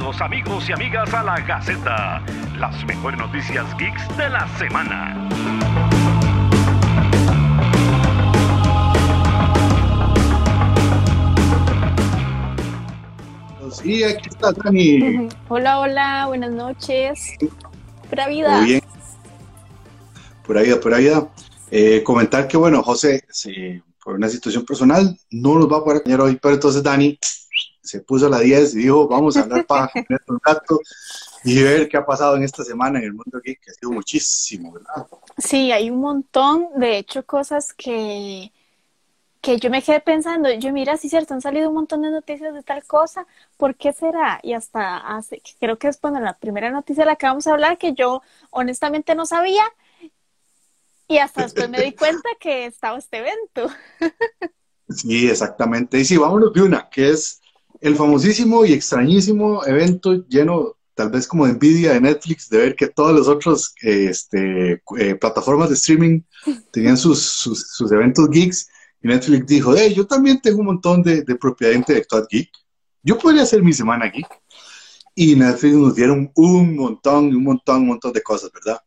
Bienvenidos amigos y amigas a la Gaceta, las mejores noticias geeks de la semana. Sí, aquí está Dani. Hola, hola, buenas noches. Pura vida. Muy bien. Pura vida, pura vida. Eh, comentar que, bueno, José, sí, por una situación personal, no nos va a poder acompañar hoy, pero entonces Dani se puso a la 10 y dijo, vamos a hablar para un rato y ver qué ha pasado en esta semana en el mundo aquí, que ha sido muchísimo, ¿verdad? Sí, hay un montón, de hecho, cosas que, que yo me quedé pensando, yo mira, sí cierto, han salido un montón de noticias de tal cosa, ¿por qué será? Y hasta hace, creo que es bueno, la primera noticia de la que vamos a hablar, que yo honestamente no sabía, y hasta después me di cuenta que estaba este evento. Sí, exactamente. Y sí, vámonos de una, que es el famosísimo y extrañísimo evento lleno tal vez como de envidia de Netflix de ver que todas las otras este, eh, plataformas de streaming tenían sus, sus, eventos geeks y Netflix dijo, hey, yo también tengo un montón de, de propiedad intelectual geek, yo podría hacer mi semana geek. Y Netflix nos dieron un montón, un montón, un montón de cosas, ¿verdad?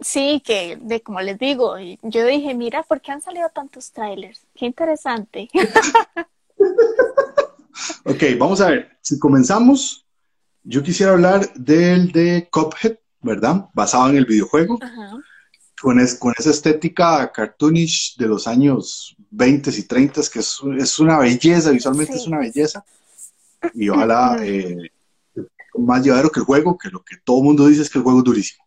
Sí, que de como les digo, yo dije, mira, ¿por qué han salido tantos trailers? Qué interesante. ok, vamos a ver, si comenzamos, yo quisiera hablar del de Cuphead, ¿verdad? Basado en el videojuego. Con, con, esa estética cartoonish de los años 20 y 30, que es, es una belleza, visualmente es una belleza. Y ojalá eh, más llevadero que el juego, que lo que todo el mundo dice es que el juego es durísimo.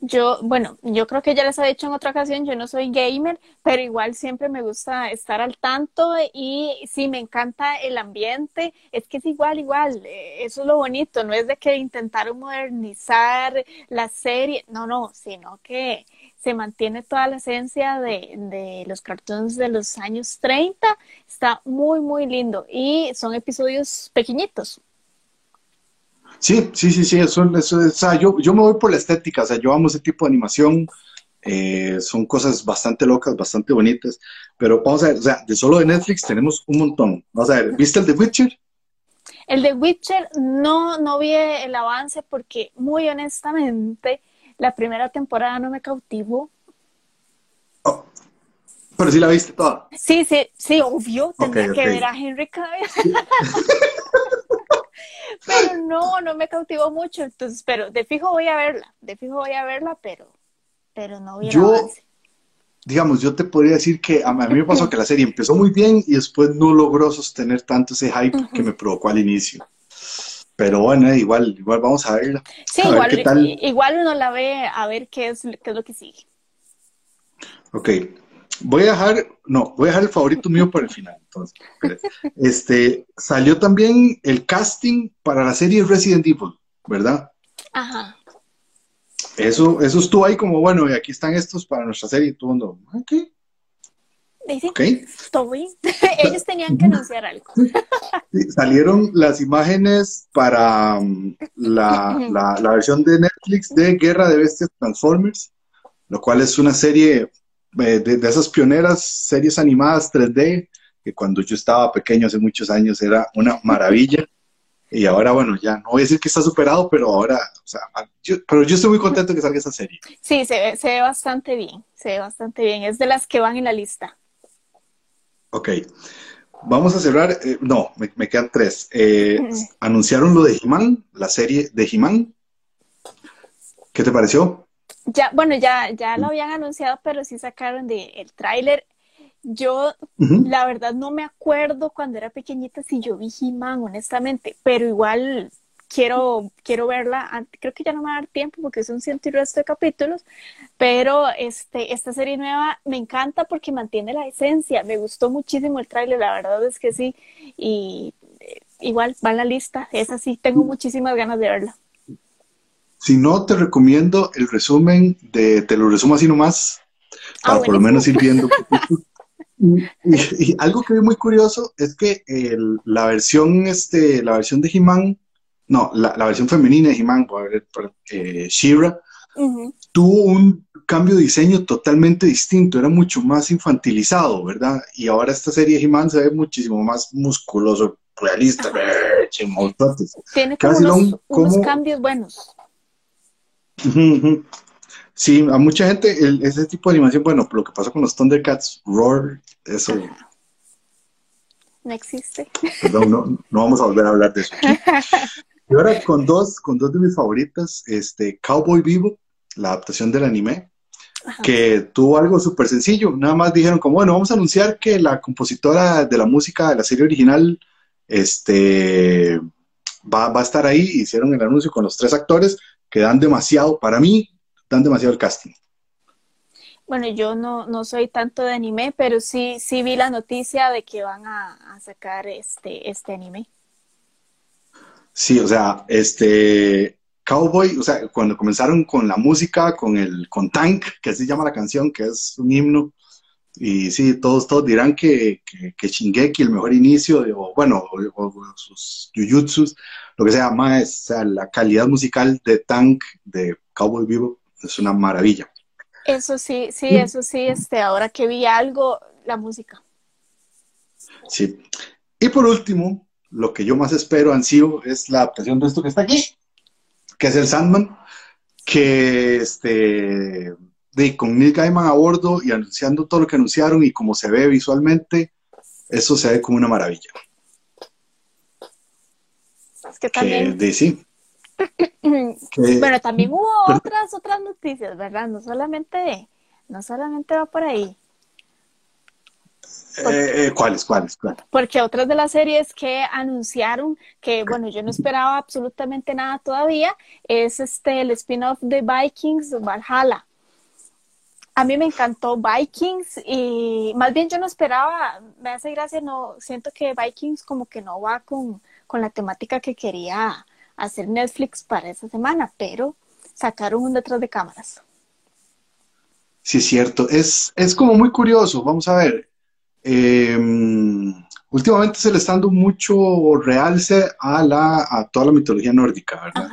Yo, bueno, yo creo que ya les he dicho en otra ocasión, yo no soy gamer, pero igual siempre me gusta estar al tanto y sí, me encanta el ambiente, es que es igual, igual, eh, eso es lo bonito, no es de que intentaron modernizar la serie, no, no, sino que se mantiene toda la esencia de, de los cartoons de los años 30, está muy, muy lindo y son episodios pequeñitos. Sí, sí, sí, sí, eso, eso, o sea, yo, yo me voy por la estética, o sea, yo amo ese tipo de animación, eh, son cosas bastante locas, bastante bonitas, pero vamos a ver, o sea, de solo de Netflix tenemos un montón. Vamos a ver, ¿viste el de Witcher? El de Witcher no, no vi el avance porque, muy honestamente, la primera temporada no me cautivó. Oh, pero sí la viste toda. Sí, sí, sí, obvio, tendría que ver a Henry Cavill. pero no, no me cautivó mucho, entonces, pero de fijo voy a verla, de fijo voy a verla, pero, pero no vi yo, Digamos, yo te podría decir que a mí me pasó que la serie empezó muy bien y después no logró sostener tanto ese hype que me provocó al inicio. Pero bueno, igual, igual vamos a verla. Sí, igual, igual uno la ve a ver qué es, qué es lo que sigue. Ok, voy a dejar, no, voy a dejar el favorito mío para el final. Entonces, este, salió también el casting para la serie Resident Evil, ¿verdad? Ajá. Eso, eso estuvo ahí como, bueno, y aquí están estos para nuestra serie y todo mundo, ok. Okay. Ellos tenían que anunciar algo. salieron las imágenes para um, la, la, versión de Netflix de Guerra de Bestias Transformers, lo cual es una serie eh, de, esas pioneras series animadas 3D, que cuando yo estaba pequeño hace muchos años era una maravilla. Y ahora, bueno, ya no voy a decir que está superado, pero ahora, o sea, yo, pero yo estoy muy contento que salga esa serie. Sí, se ve, se ve bastante bien, se ve bastante bien. Es de las que van en la lista. Ok. Vamos a cerrar, eh, no, me, quedan tres. Eh, anunciaron lo de He-Man, la serie de He-Man. ¿Qué te pareció? Ya, bueno, ya, ya lo habían anunciado, pero sí sacaron de el tráiler. Yo, la verdad, no me acuerdo cuando era pequeñita si yo vi He-Man, honestamente, pero igual quiero, quiero verla. Creo que ya no me va a dar tiempo porque es un ciento y resto de capítulos, pero este, esta serie nueva me encanta porque mantiene la esencia. Me gustó muchísimo el tráiler, la verdad es que sí. Y eh, igual va en la lista. Es así, tengo muchísimas ganas de verla. Si no, te recomiendo el resumen de, te lo resumo así nomás, ah, para por lo menos ir viendo. y, algo que vi muy curioso es que la versión, este, la versión de He-Man, no, la, versión femenina de He-Man, eh, She-Ra, tuvo un cambio de diseño totalmente distinto, era mucho más infantilizado, ¿verdad? Y ahora esta serie de He-Man se ve muchísimo más musculoso, realista. Tiene como unos, cambios buenos. Sí, a mucha gente ese tipo de animación, bueno, lo que pasó con los Thundercats, Roar, eso... No existe. Perdón, no, no vamos a volver a hablar de eso. Y ahora con dos, con dos de mis favoritas, este, Cowboy Vivo, la adaptación del anime, que tuvo algo súper sencillo. Nada más dijeron como, bueno, vamos a anunciar que la compositora de la música de la serie original este, va, va a estar ahí. Hicieron el anuncio con los tres actores que dan demasiado, para mí, dan demasiado el casting. Bueno, yo no, no soy tanto de anime, pero sí, sí vi la noticia de que van a, a sacar este, este anime. Sí, o sea, este, Cowboy, o sea, cuando comenzaron con la música, con el con Tank, que así llama la canción, que es un himno, y sí, todos, todos dirán que, que, Shingeki, el mejor inicio, de, o bueno, o, sus Jujutsus, lo que sea, más, o sea, la calidad musical de Tank, de Cowboy Vivo, es una maravilla. Eso sí, sí, eso sí, este, ahora que vi algo, la música. Sí. Y por último, lo que yo más espero, Ansío, es la adaptación de esto que está aquí, que es el Sandman, que este, de, con Neil Gaiman a bordo y anunciando todo lo que anunciaron y como se ve visualmente, eso se ve como una maravilla. Que también... de, sí. bueno, también hubo otras otras noticias, ¿verdad? No solamente, no solamente va por ahí. Eh, eh, ¿Cuáles, cuáles, cuáles? Porque otras de las series que anunciaron, que bueno, yo no esperaba absolutamente nada todavía, es este el spin-off de Vikings Valhalla. A mí me encantó Vikings y más bien yo no esperaba, me hace gracia, no, siento que Vikings como que no va con, con la temática que quería hacer Netflix para esa semana, pero sacaron un detrás de cámaras. Sí, es cierto. Es, es como muy curioso. Vamos a ver. Em, últimamente se le está dando mucho realce a, la, a toda la mitología nórdica, ¿verdad?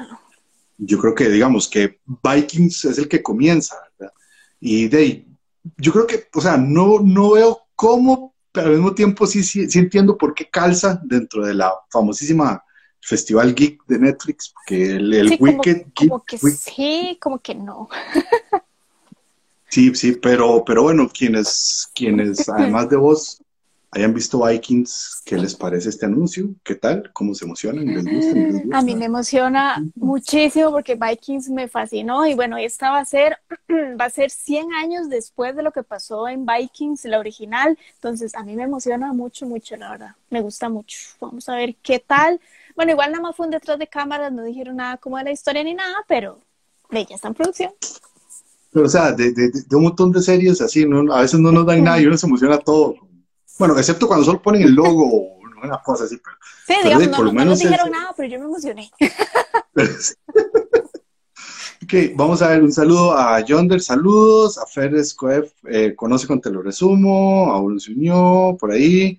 Yo creo que, digamos, que Vikings es el que comienza, ¿verdad? Y de yo creo que, o sea, no, no veo cómo, pero al mismo tiempo sí, sí, sí entiendo por qué calza dentro de la famosísima Festival Geek de Netflix, porque el, el Wicked como, que sí, como que no. sí, sí, pero, pero bueno, quienes, quienes además de vos hayan visto Vikings, ¿qué les parece este anuncio? ¿Qué tal? ¿Cómo se emocionan? ¿Les gusta? A mí me emociona muchísimo porque Vikings me fascinó y bueno, esta va a ser, va a ser 100 años después de lo que pasó en Vikings, la original, entonces a mí me emociona mucho, mucho, la verdad, me gusta mucho. Vamos a ver qué tal. Bueno, igual nada más fue un detrás de cámaras, no dijeron nada como de la historia ni nada, pero ya está en producción. Pero, o sea, de, de, de, un montón de series así, ¿no? a veces no nos dan nada y uno se emociona todo. Bueno, excepto cuando solo ponen el logo o una cosa así. Pero, sí, digamos, no, por lo menos no dijeron nada, pero yo me emocioné. ok, vamos a ver un saludo a Yonder, saludos, a Feres Coef, eh, conoce con Te lo resumo, a uno se unió, por ahí,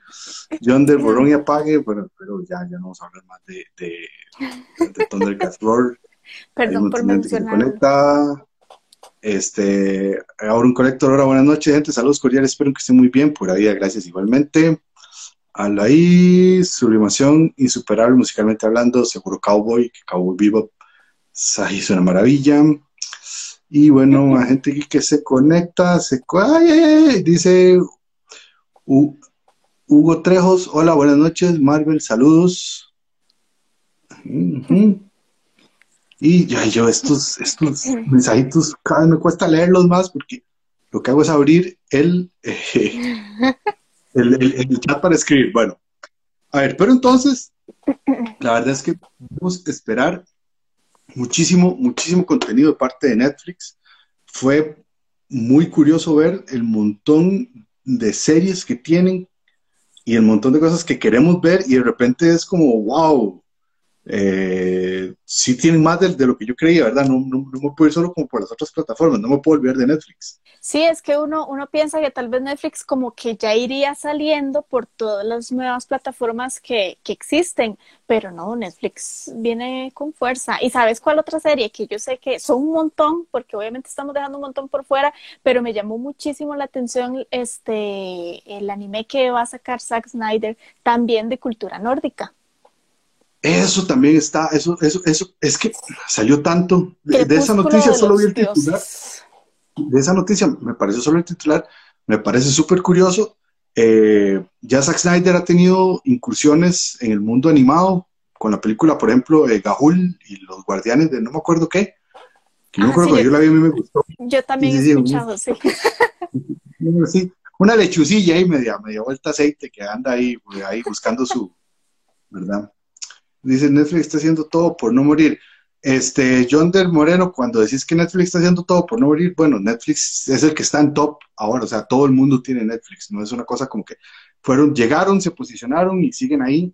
Yonder, Borón y Apague, bueno, pero ya, ya no vamos a hablar más de, de, de Thundercats. Perdón por mencionar. Este, ahora un colector, ahora buenas noches, gente, saludos cordiales, espero que estén muy bien, por ahí, gracias igualmente. ahí, sublimación insuperable musicalmente hablando, seguro Cowboy, que Cowboy Bebop ahí es una maravilla. Y bueno, la gente que se conecta, se ay, dice Hugo Trejos, hola, buenas noches, Marvel, saludos. Y ya yo estos, estos mensajitos cada vez me cuesta leerlos más porque lo que hago es abrir el, el, el, chat para escribir. Bueno, a ver, pero entonces, la verdad es que podemos esperar muchísimo, muchísimo contenido de parte de Netflix. Fue muy curioso ver el montón de series que tienen y el montón de cosas que queremos ver y de repente es como, wow, eh, sí tienen más de, lo que yo creía, ¿verdad? No, no, me puedo ir solo como por las otras plataformas, no me puedo olvidar de Netflix. Sí, es que uno, uno piensa que tal vez Netflix como que ya iría saliendo por todas las nuevas plataformas que, que existen, pero no, Netflix viene con fuerza. ¿Y sabes cuál otra serie? Que yo sé que son un montón, porque obviamente estamos dejando un montón por fuera, pero me llamó muchísimo la atención este el anime que va a sacar Zack Snyder, también de cultura nórdica. Eso también está, eso, eso, eso, es que salió tanto. De, esa noticia solo vi el titular. De esa noticia me pareció solo el titular, me parece súper curioso. Eh, ya Zack Snyder ha tenido incursiones en el mundo animado, con la película, por ejemplo, eh, Gahul y los guardianes de no me acuerdo qué. Que no me ah, acuerdo, yo, la vi a mí me gustó. Yo también he escuchado, sí. sí. Una lechucilla ahí media, media vuelta aceite que anda ahí, ahí buscando su, ¿verdad? Dice Netflix está haciendo todo por no morir. Este, John del Moreno, cuando decís que Netflix está haciendo todo por no morir, bueno, Netflix es el que está en top ahora, o sea, todo el mundo tiene Netflix, no es una cosa como que fueron, llegaron, se posicionaron y siguen ahí.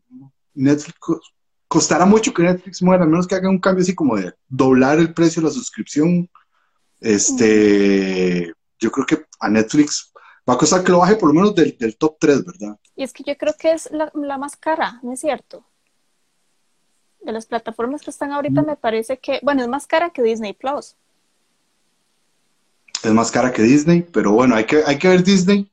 Netflix costará mucho que Netflix muera, al menos que haga un cambio así como de doblar el precio de la suscripción. Este, yo creo que a Netflix va a costar que lo baje por lo menos del, top 3, ¿verdad? Y es que yo creo que es la, la más cara, ¿no es cierto? De las plataformas que están ahorita, me parece que, bueno, es más cara que Disney Plus. Es más cara que Disney, pero bueno, hay que, hay que ver Disney.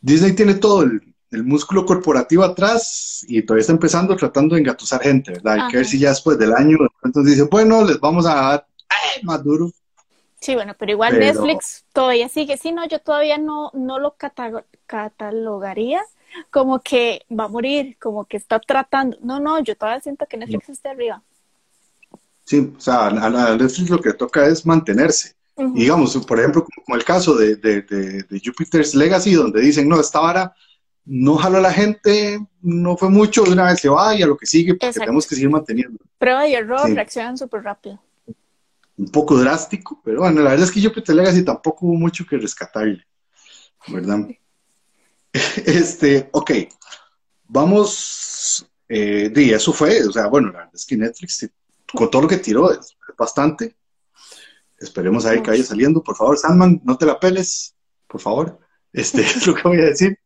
Disney tiene todo el, músculo corporativo atrás y todavía está empezando tratando de engatusar gente, ¿verdad? Hay que ver si ya después del año, entonces dice, bueno, les vamos a dar más duro. Sí, bueno, pero igual Netflix todavía sigue. Sí, no, yo todavía no, no lo catalogaría como que va a morir, como que está tratando. No, no, yo todavía siento que Netflix está arriba. Sí, o sea, a, Netflix lo que toca es mantenerse. digamos, por ejemplo, como, el caso de, de, Jupiter's Legacy, donde dicen, no, esta vara no jaló a la gente, no fue mucho, de una vez se va y a lo que sigue, porque tenemos que seguir manteniendo. Prueba y error, reaccionan súper rápido. Un poco drástico, pero bueno, la verdad es que Jupiter's Legacy tampoco hubo mucho que rescatarle, ¿verdad? Este, ok, vamos, eh, y eso fue, o sea, bueno, la verdad es que Netflix, con todo lo que tiró, es bastante. Esperemos ahí que vaya saliendo. Por favor, Sandman, no te la peles, por favor. Este es lo que voy a decir.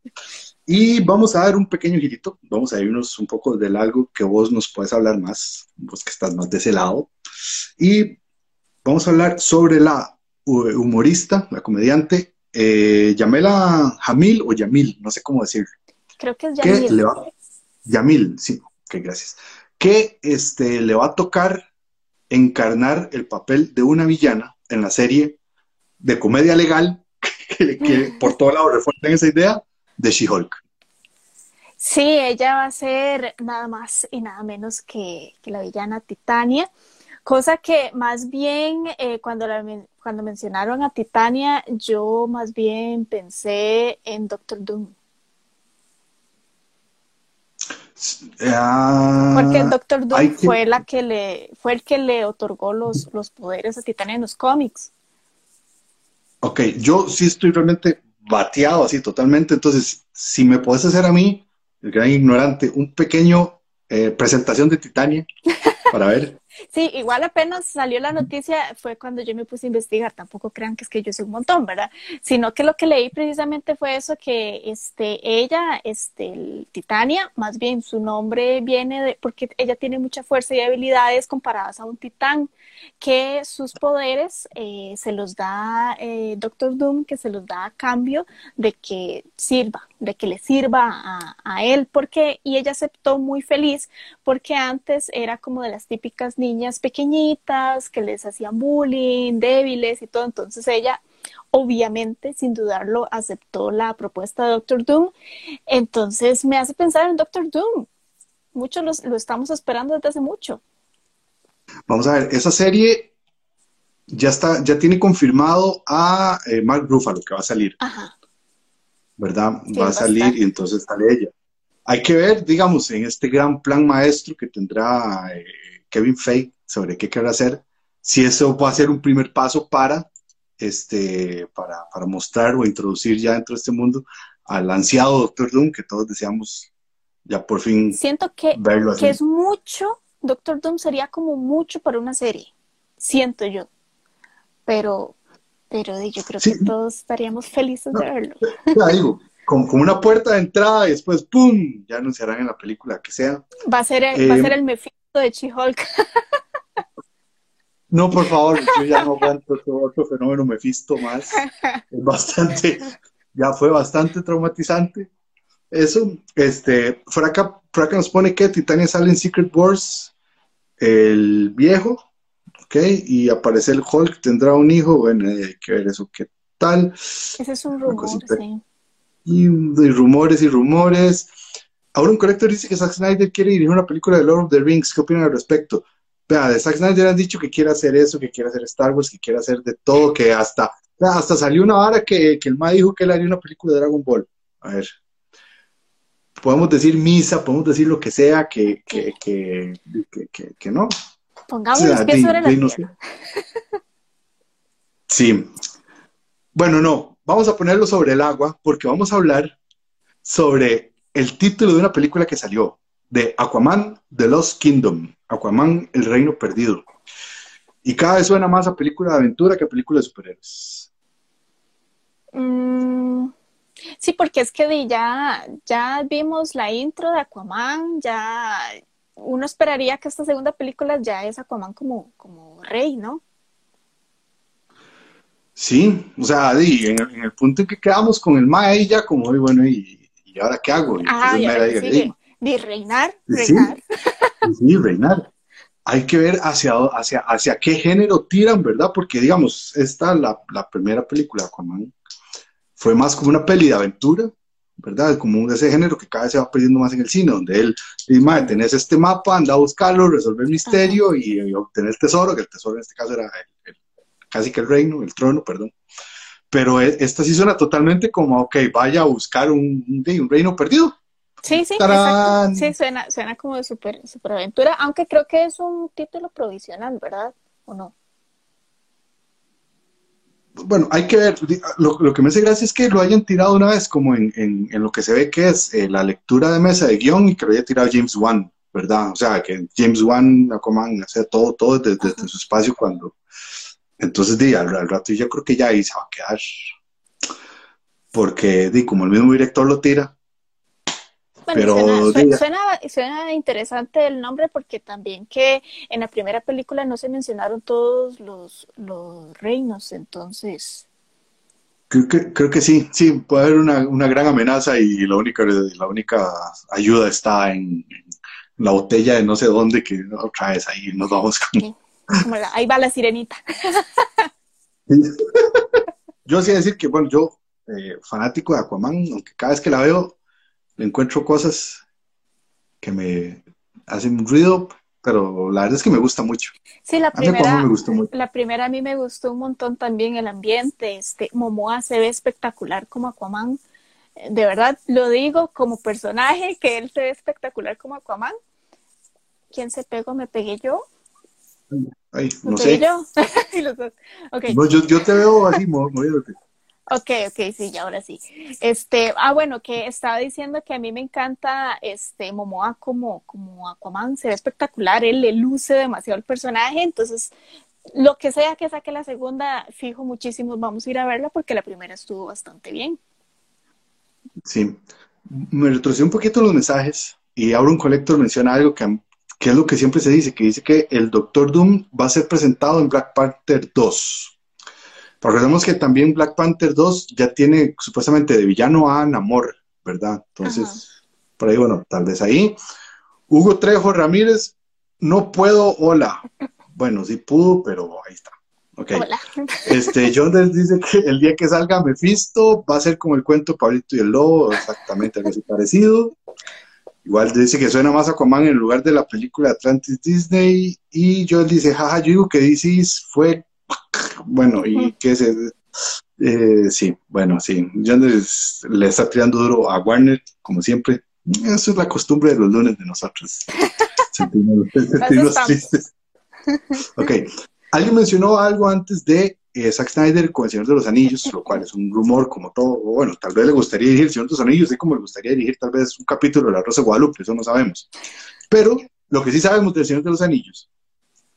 Y vamos a dar un pequeño girito, vamos a irnos un poco del algo que vos nos puedes hablar más, vos que estás más de ese lado. Y vamos a hablar sobre la humorista, la comediante eh, Yamela Jamil o Yamil, no sé cómo decirlo. Creo que es Yamil. Yamil, sí, ok, gracias. Que este, le va a tocar encarnar el papel de una villana en la serie de comedia legal que, por todo lado refuerzan esa idea de She-Hulk. Sí, ella va a ser nada más y nada menos que, que la villana Titania. Cosa que más bien eh, cuando, cuando mencionaron a Titania, yo más bien pensé en Doctor Doom. Ah, Porque Doctor Doom fue la que le, fue el que le otorgó los, los poderes a Titania en los cómics. Ok, yo sí estoy realmente bateado así totalmente. Entonces, si me puedes hacer a mí, el gran ignorante, un pequeño eh, presentación de Titania para ver. Sí, igual apenas salió la noticia fue cuando yo me puse a investigar, tampoco crean que es que yo soy un montón, ¿verdad? Sino que lo que leí precisamente fue eso que este ella este Titania, más bien su nombre viene de porque ella tiene mucha fuerza y habilidades comparadas a un titán que sus poderes eh, se los da eh, Doctor Doom, que se los da a cambio de que sirva, de que le sirva a, a él, porque y ella aceptó muy feliz porque antes era como de las típicas niñas pequeñitas que les hacían bullying, débiles y todo. Entonces ella, obviamente, sin dudarlo, aceptó la propuesta de Doctor Doom. Entonces me hace pensar en Doctor Doom. Muchos lo estamos esperando desde hace mucho. Vamos a ver, esa serie ya está, ya tiene confirmado a eh, Mark Ruffalo que va a salir. ¿Verdad? va a salir y entonces sale ella. Hay que ver, digamos, en este gran plan maestro que tendrá eh, Kevin Feige sobre qué quiere hacer, si eso va a ser un primer paso para, este, para, para mostrar o introducir ya dentro de este mundo al ansiado Doctor Doom que todos deseamos ya por fin Siento que, verlo que es mucho, Doctor Doom sería como mucho para una serie, siento yo, pero, pero yo creo que todos estaríamos felices de verlo. Ya digo, como, una puerta de entrada y después ¡pum! ya anunciarán en la película que sea. Va a ser el, va a ser eh, el de She-Hulk. No, por favor, yo ya no aguanto otro fenómeno Mephisto más. Es bastante, ya fue bastante traumatizante. Eso, este, por acá nos pone que Titania sale en Secret Wars el viejo, ¿ok? Y aparece el Hulk, tendrá un hijo, bueno, hay que ver eso qué tal. Ese es un rumor, sí. Y, rumores y rumores. Ahora un colector dice que Zack Snyder quiere dirigir una película de Lord of the Rings. ¿Qué opinan al respecto? Vea, de Zack Snyder han dicho que quiere hacer eso, que quiere hacer Star Wars, que quiere hacer de todo, que hasta, hasta salió una hora que, que el Ma dijo que él haría una película de Dragon Ball. A ver, podemos decir misa, podemos decir lo que sea, que, que, que, que, no. Pongamos los pies sobre la Sí. Bueno, no, vamos a ponerlo sobre el agua porque vamos a hablar sobre el título de una película que salió, de Aquaman, The Lost Kingdom, Aquaman, El Reino Perdido. Y cada vez suena más a película de aventura que a película de superhéroes. Mm, Sí, porque es que ya, ya vimos la intro de Aquaman, ya uno esperaría que esta segunda película ya es Aquaman como, como rey, ¿no? Sí, o sea, en, el punto en que quedamos con el Mae ya como, bueno, ¿y, y ahora qué hago? ah, y ahora sigue. De reinar, reinar. Sí, reinar. Hay que ver hacia, hacia, hacia qué género tiran, ¿verdad? Porque, digamos, esta, la, la primera película, Aquaman, fue más como una peli de aventura, ¿verdad? Como de ese género que cada vez se va perdiendo más en el cine, donde él dice, tenés este mapa, anda a buscarlo, resolver el misterio y, obtener el tesoro, que el tesoro en este caso era casi que el reino, el trono, perdón. Pero e, esta sí suena totalmente como, ok, vaya a buscar un, un, reino perdido. Sí, sí, exacto. Sí, suena, suena como de super, super aventura, aunque creo que es un título provisional, ¿verdad? ¿O no? Bueno, hay que ver, lo, que me hace gracia es que lo hayan tirado una vez como en, en, lo que se ve que es eh, la lectura de mesa de guion y que lo haya tirado James Wan, ¿verdad? O sea, que James Wan, Aquaman, hace todo, todo desde, su espacio cuando... Entonces, di, al, rato yo creo que ya ahí se va a quedar. Porque, di, como el mismo director lo tira, pero suena, interesante el nombre porque también que en la primera película no se mencionaron todos los, los reinos, entonces... Creo que, creo que sí, sí, puede haber una, una gran amenaza y la única, la única ayuda está en, la botella de no sé dónde que otra vez ahí nos vamos con... ahí va la sirenita. yo sí decir que, bueno, yo, eh, fanático de Aquaman, aunque cada vez que la veo encuentro cosas que me hacen ruido, pero la verdad es que me gusta mucho. Sí, la primera, la primera a mí me gustó un montón también el ambiente. Este, Momoa se ve espectacular como Aquaman. De verdad, lo digo como personaje, que él se ve espectacular como Aquaman. ¿Quién se pegó? ¿Me pegué yo? Ay, no sé. yo? yo, yo, te veo así moviéndote. Ok, ok, sí, ya ahora sí. Este, ah, bueno, que estaba diciendo que a mí me encanta este Momoa como, como Aquaman, se ve espectacular, él le luce demasiado el personaje, entonces lo que sea que saque la segunda, fijo muchísimo, vamos a ir a verla porque la primera estuvo bastante bien. Sí, me retrocedí un poquito los mensajes y ahora un colector menciona algo que, que es lo que siempre se dice, que dice que el Doctor Doom va a ser presentado en Black Panther 2. Recordemos que también Black Panther 2 ya tiene supuestamente de villano a Namor, ¿verdad? Entonces, por ahí, bueno, tal vez ahí. Hugo Trejo Ramírez, no puedo, hola. Bueno, sí pudo, pero ahí está. Okay. Hola. Este, John dice que el día que salga Mephisto va a ser como el cuento Pablito y el Lobo, exactamente algo así parecido. Igual dice que suena más a Aquaman en lugar de la película Atlantis Disney. Y John dice, jaja, yo digo que DC fue bueno, y que se... Eh, sí, bueno, sí. John le está tirando duro a Warner, como siempre. Eso es la costumbre de los lunes de nosotros. sentimos, tristes. Ok. Alguien mencionó algo antes de eh, Zack Snyder con El Señor de los Anillos, lo cual es un rumor como todo. Bueno, tal vez le gustaría dirigir El Señor de los Anillos, así como le gustaría dirigir tal vez un capítulo de La Rosa de Guadalupe, eso no sabemos. Pero lo que sí sabemos del Señor de los Anillos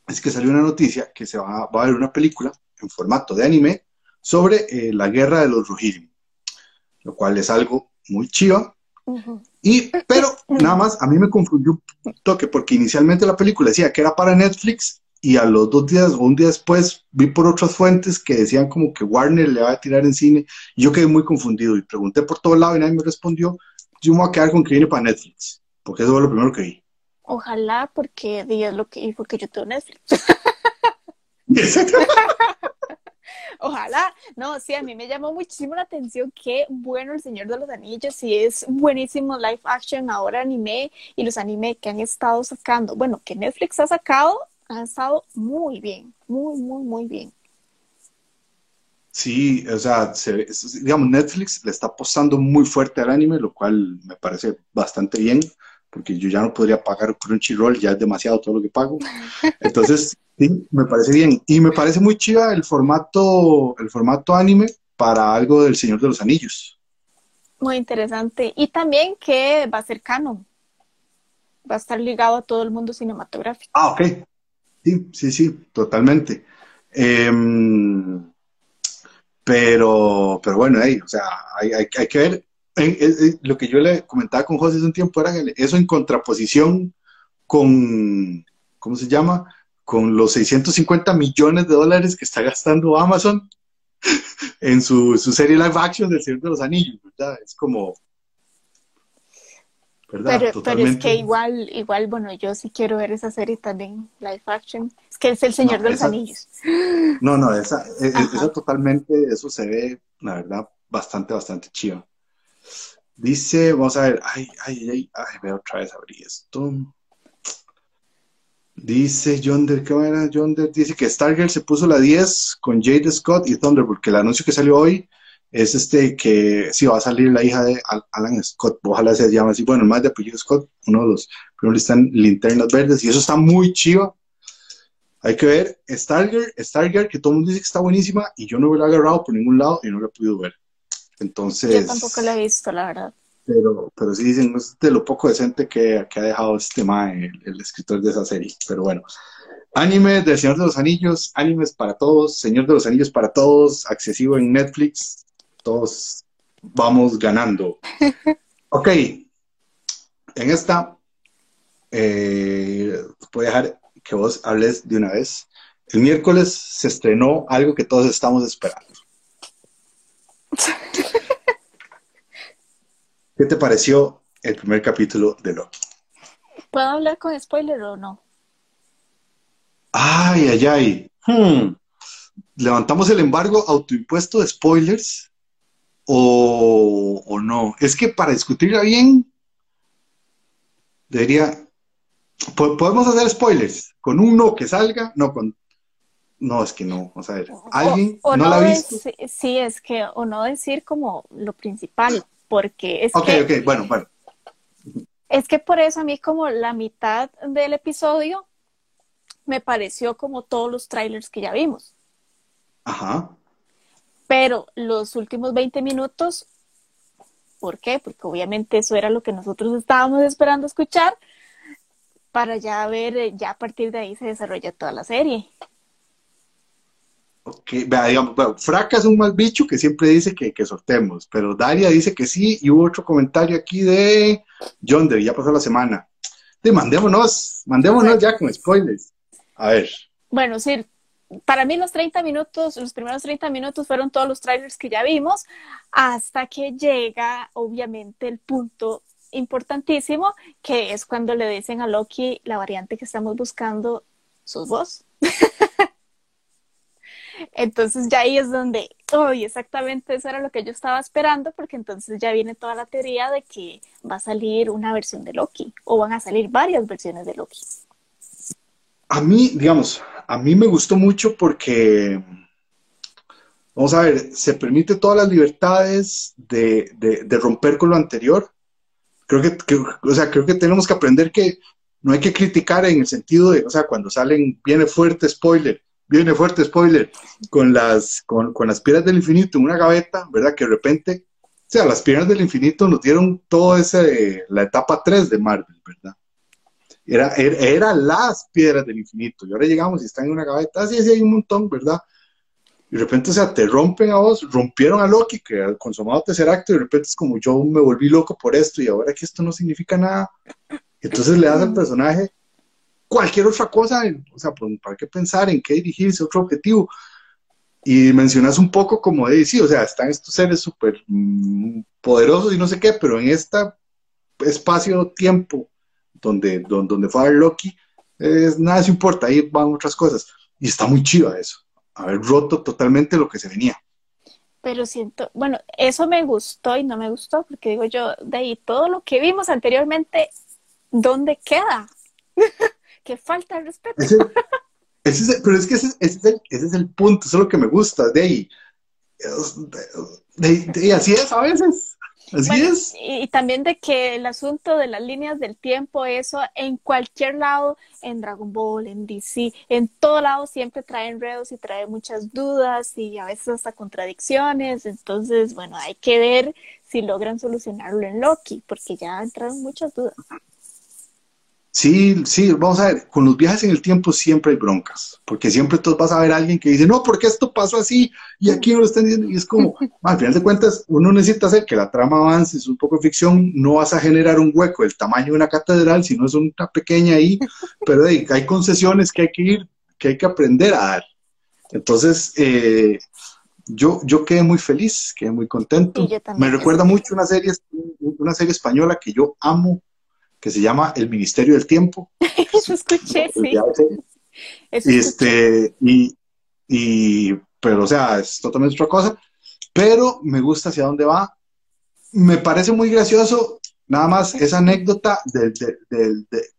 es que salió una noticia que se va, va a ver una película en formato de anime sobre eh, la guerra de los Rohirrim, lo cual es algo muy chiva. Y, pero nada más, a mí me confundió un toque, porque inicialmente la película decía que era para Netflix y a los dos días o un día después vi por otras fuentes que decían como que Warner le va a tirar en cine. Y yo quedé muy confundido y pregunté por todo lado y nadie me respondió. Yo me voy a quedar con que viene para Netflix, porque eso fue lo primero que vi. Ojalá, porque es lo que, porque yo tengo Netflix. Ojalá, no, sí, a mí me llamó muchísimo la atención qué bueno el Señor de los Anillos y es buenísimo live action, ahora anime y los anime que han estado sacando, bueno, que Netflix ha sacado, han estado muy bien, muy, muy, muy bien. Sí, o sea, digamos, Netflix le está apostando muy fuerte al anime, lo cual me parece bastante bien, porque yo ya no podría pagar Crunchyroll, ya es demasiado todo lo que pago. Entonces, sí, me parece bien. Y me parece muy chiva el formato, el formato anime para algo del Señor de los Anillos. Muy interesante. Y también que va a ser canon. Va a estar ligado a todo el mundo cinematográfico. Ah, ok. Sí, sí, sí, totalmente. Eh, pero, pero bueno, o sea, hay, hay, hay que ver. Lo que yo le comentaba con José hace un tiempo era eso en contraposición con, ¿cómo se llama? Con los 650 millones de dólares que está gastando Amazon en su, su serie live action del Señor de los Anillos, ¿verdad? Es como, pero, pero, es que igual, igual, bueno, yo sí quiero ver esa serie también, live action. Es que es El Señor de los Anillos. No, no, esa, e, e, esa, totalmente, eso se ve, la verdad, bastante, bastante chido. Dice, vamos a ver, ay, ay, ay, ay, voy otra vez abrir esto. Dice John ¿qué era? John dice que Stargirl se puso la 10 con Jade Scott y Thunderbolt, que el anuncio que salió hoy es este que sí va a salir la hija de Alan Scott, ojalá se llame así, bueno, más de apellido Scott, uno de los primeros están linternas verdes y eso está muy chido. Hay que ver Stargirl, Stargirl, que todo el mundo dice que está buenísima y yo no me la he agarrado por ningún lado y no la he podido ver. Entonces. Yo tampoco la he visto, la verdad. Pero, pero sí dicen, es de lo poco decente que, que ha dejado este tema el, el escritor de esa serie. Pero bueno, Anime del Señor de los Anillos, animes para todos, Señor de los Anillos para todos, accesivo en Netflix, todos vamos ganando. Ok, en esta eh, voy a dejar que vos hables de una vez. El miércoles se estrenó algo que todos estamos esperando. ¿Qué te pareció el primer capítulo de Loki? ¿Puedo hablar con spoiler o no? Ay, ay, ay. Hmm. Levantamos el embargo autoimpuesto de spoilers o, no. Es que para discutirla bien, debería... ¿Podemos hacer spoilers? ¿Con un no que salga? No, con... No, es que no. Vamos a ver. ¿Alguien no, la ha visto? sí, es que, o no decir como lo principal, porque es que... ok, bueno, bueno. Es que por eso a mí como la mitad del episodio me pareció como todos los trailers que ya vimos. Ajá. Pero los últimos 20 minutos, ¿por qué? Porque obviamente eso era lo que nosotros estábamos esperando escuchar para ya ver, eh, ya a partir de ahí se desarrolla toda la serie. Vea, digamos, bueno, Fraca es un mal bicho que siempre dice que, que, sortemos, pero Daria dice que sí, y hubo otro comentario aquí de John, de ya pasó la semana. De, mandémonos, mandémonos ya con spoilers. A ver. Bueno, sí, para mí los 30 minutos, los primeros 30 minutos fueron todos los trailers que ya vimos, hasta que llega obviamente el punto importantísimo, que es cuando le dicen a Loki la variante que estamos buscando, sus voz. Entonces ya ahí es donde, uy, exactamente eso era lo que yo estaba esperando, porque entonces ya viene toda la teoría de que va a salir una versión de Loki, o van a salir varias versiones de Loki. A mí, digamos, a mí me gustó mucho porque, vamos a ver, se permite todas las libertades de, romper con lo anterior. Creo que, o sea, creo que tenemos que aprender que no hay que criticar en el sentido de, o sea, cuando salen, viene fuerte spoiler, viene fuerte spoiler, con las, con, con las piedras del infinito en una gaveta, ¿verdad? Que de repente, o sea, las piedras del infinito nos dieron todo ese, la etapa 3 de Marvel, ¿verdad? Era, era, las piedras del infinito. Y ahora llegamos y están en una gaveta. Así, así hay un montón, ¿verdad? Y de repente, o sea, te rompen a vos, rompieron a Loki, que ha consumado tercer acto, y de repente es como yo me volví loco por esto, y ahora que esto no significa nada. Entonces le das al personaje cualquier otra cosa, o sea, pues, ¿para qué pensar en qué dirigirse, otro objetivo? Y mencionas un poco como de, sí, o sea, están estos seres súper mm, poderosos y no sé qué, pero en este espacio-tiempo donde, donde, donde fue a ver Loki, nada se importa, ahí van otras cosas. Y está muy chido eso, haber roto totalmente lo que se venía. Pero siento, bueno, eso me gustó y no me gustó, porque digo yo, de ahí todo lo que vimos anteriormente, ¿dónde queda? que falta el respeto. pero es que ese, es el, ese, es el, punto, eso es lo que me gusta, de ahí. De, así es a veces. Así es. Y, también de que el asunto de las líneas del tiempo, eso en cualquier lado, en Dragon Ball, en DC, en todo lado siempre trae enredos y trae muchas dudas y a veces hasta contradicciones. Entonces, bueno, hay que ver si logran solucionarlo en Loki, porque ya entraron muchas dudas. Sí, sí, vamos a ver, con los viajes en el tiempo siempre hay broncas, porque siempre tú vas a ver a alguien que dice, no, porque esto pasó así y aquí no lo están diciendo, y es como, al final de cuentas, uno necesita hacer que la trama avance, es un poco de ficción, no vas a generar un hueco del tamaño de una catedral, sino es una pequeña ahí, pero hay, hay concesiones que hay que ir, que hay que aprender a dar. Entonces, eh, yo, yo quedé muy feliz, quedé muy contento. Me recuerda mucho una serie, una serie española que yo amo que se llama El Ministerio del Tiempo. Eso escuché, sí. este, y, y, pero, o sea, es totalmente otra cosa. Pero me gusta hacia dónde va. Me parece muy gracioso, nada más, esa anécdota de,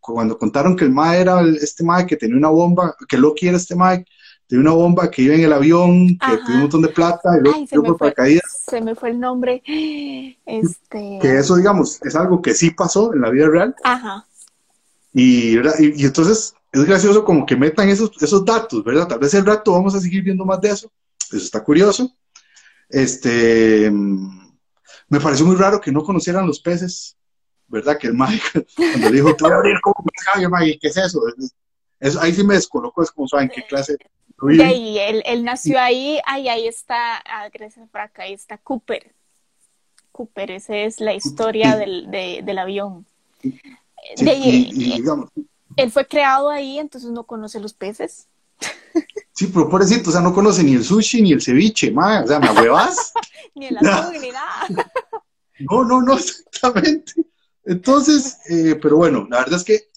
cuando contaron que el MAE era este MAE que tenía una bomba, que lo quiere este MAE, de una bomba que iba en el avión, que tiene un montón de plata y luego se, me fue, se me fue el nombre. Este... Que eso, digamos, es algo que sí pasó en la vida real. Ajá. Y, y, entonces es gracioso como que metan esos, esos datos, ¿verdad? Tal vez el rato vamos a seguir viendo más de eso. Eso está curioso. Este, me pareció muy raro que no conocieran los peces, ¿verdad? Que el Mike, cuando dijo, te voy a abrir como Mike, ¿qué es eso? eso? Ahí sí me descolocó, es como saben qué clase y ahí, él, nació ahí, ahí, ahí está, ah, gracias por acá, ahí está Cooper. Cooper, esa es la historia del, del avión. él fue creado ahí, entonces no conoce los peces. Sí, pero pobrecito, o sea, no conoce ni el sushi ni el ceviche, ma, o sea, ¿me huevas? ni el atún, ni nada. no, no, no, exactamente. Entonces, eh, pero bueno, la verdad es que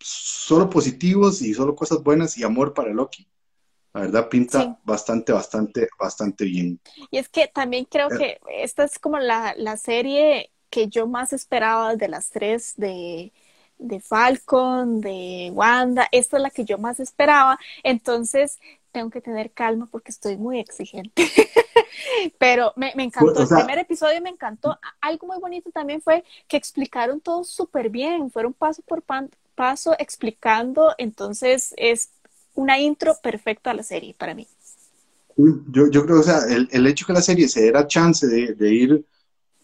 solo positivos y solo cosas buenas y amor para Loki. La verdad pinta bastante, bastante, bastante bien. Y es que también creo eh. que esta es como la, serie que yo más esperaba de las tres, de, de Falcon, de Wanda, esta es la que yo más esperaba, entonces tengo que tener calma porque estoy muy exigente. Pero me, encantó, el primer episodio me encantó. Algo muy bonito también fue que explicaron todo súper bien, fueron paso por paso explicando, entonces es una intro perfecta a la serie para mí. Yo, yo creo, o sea, el, el hecho que la serie se diera chance de, ir,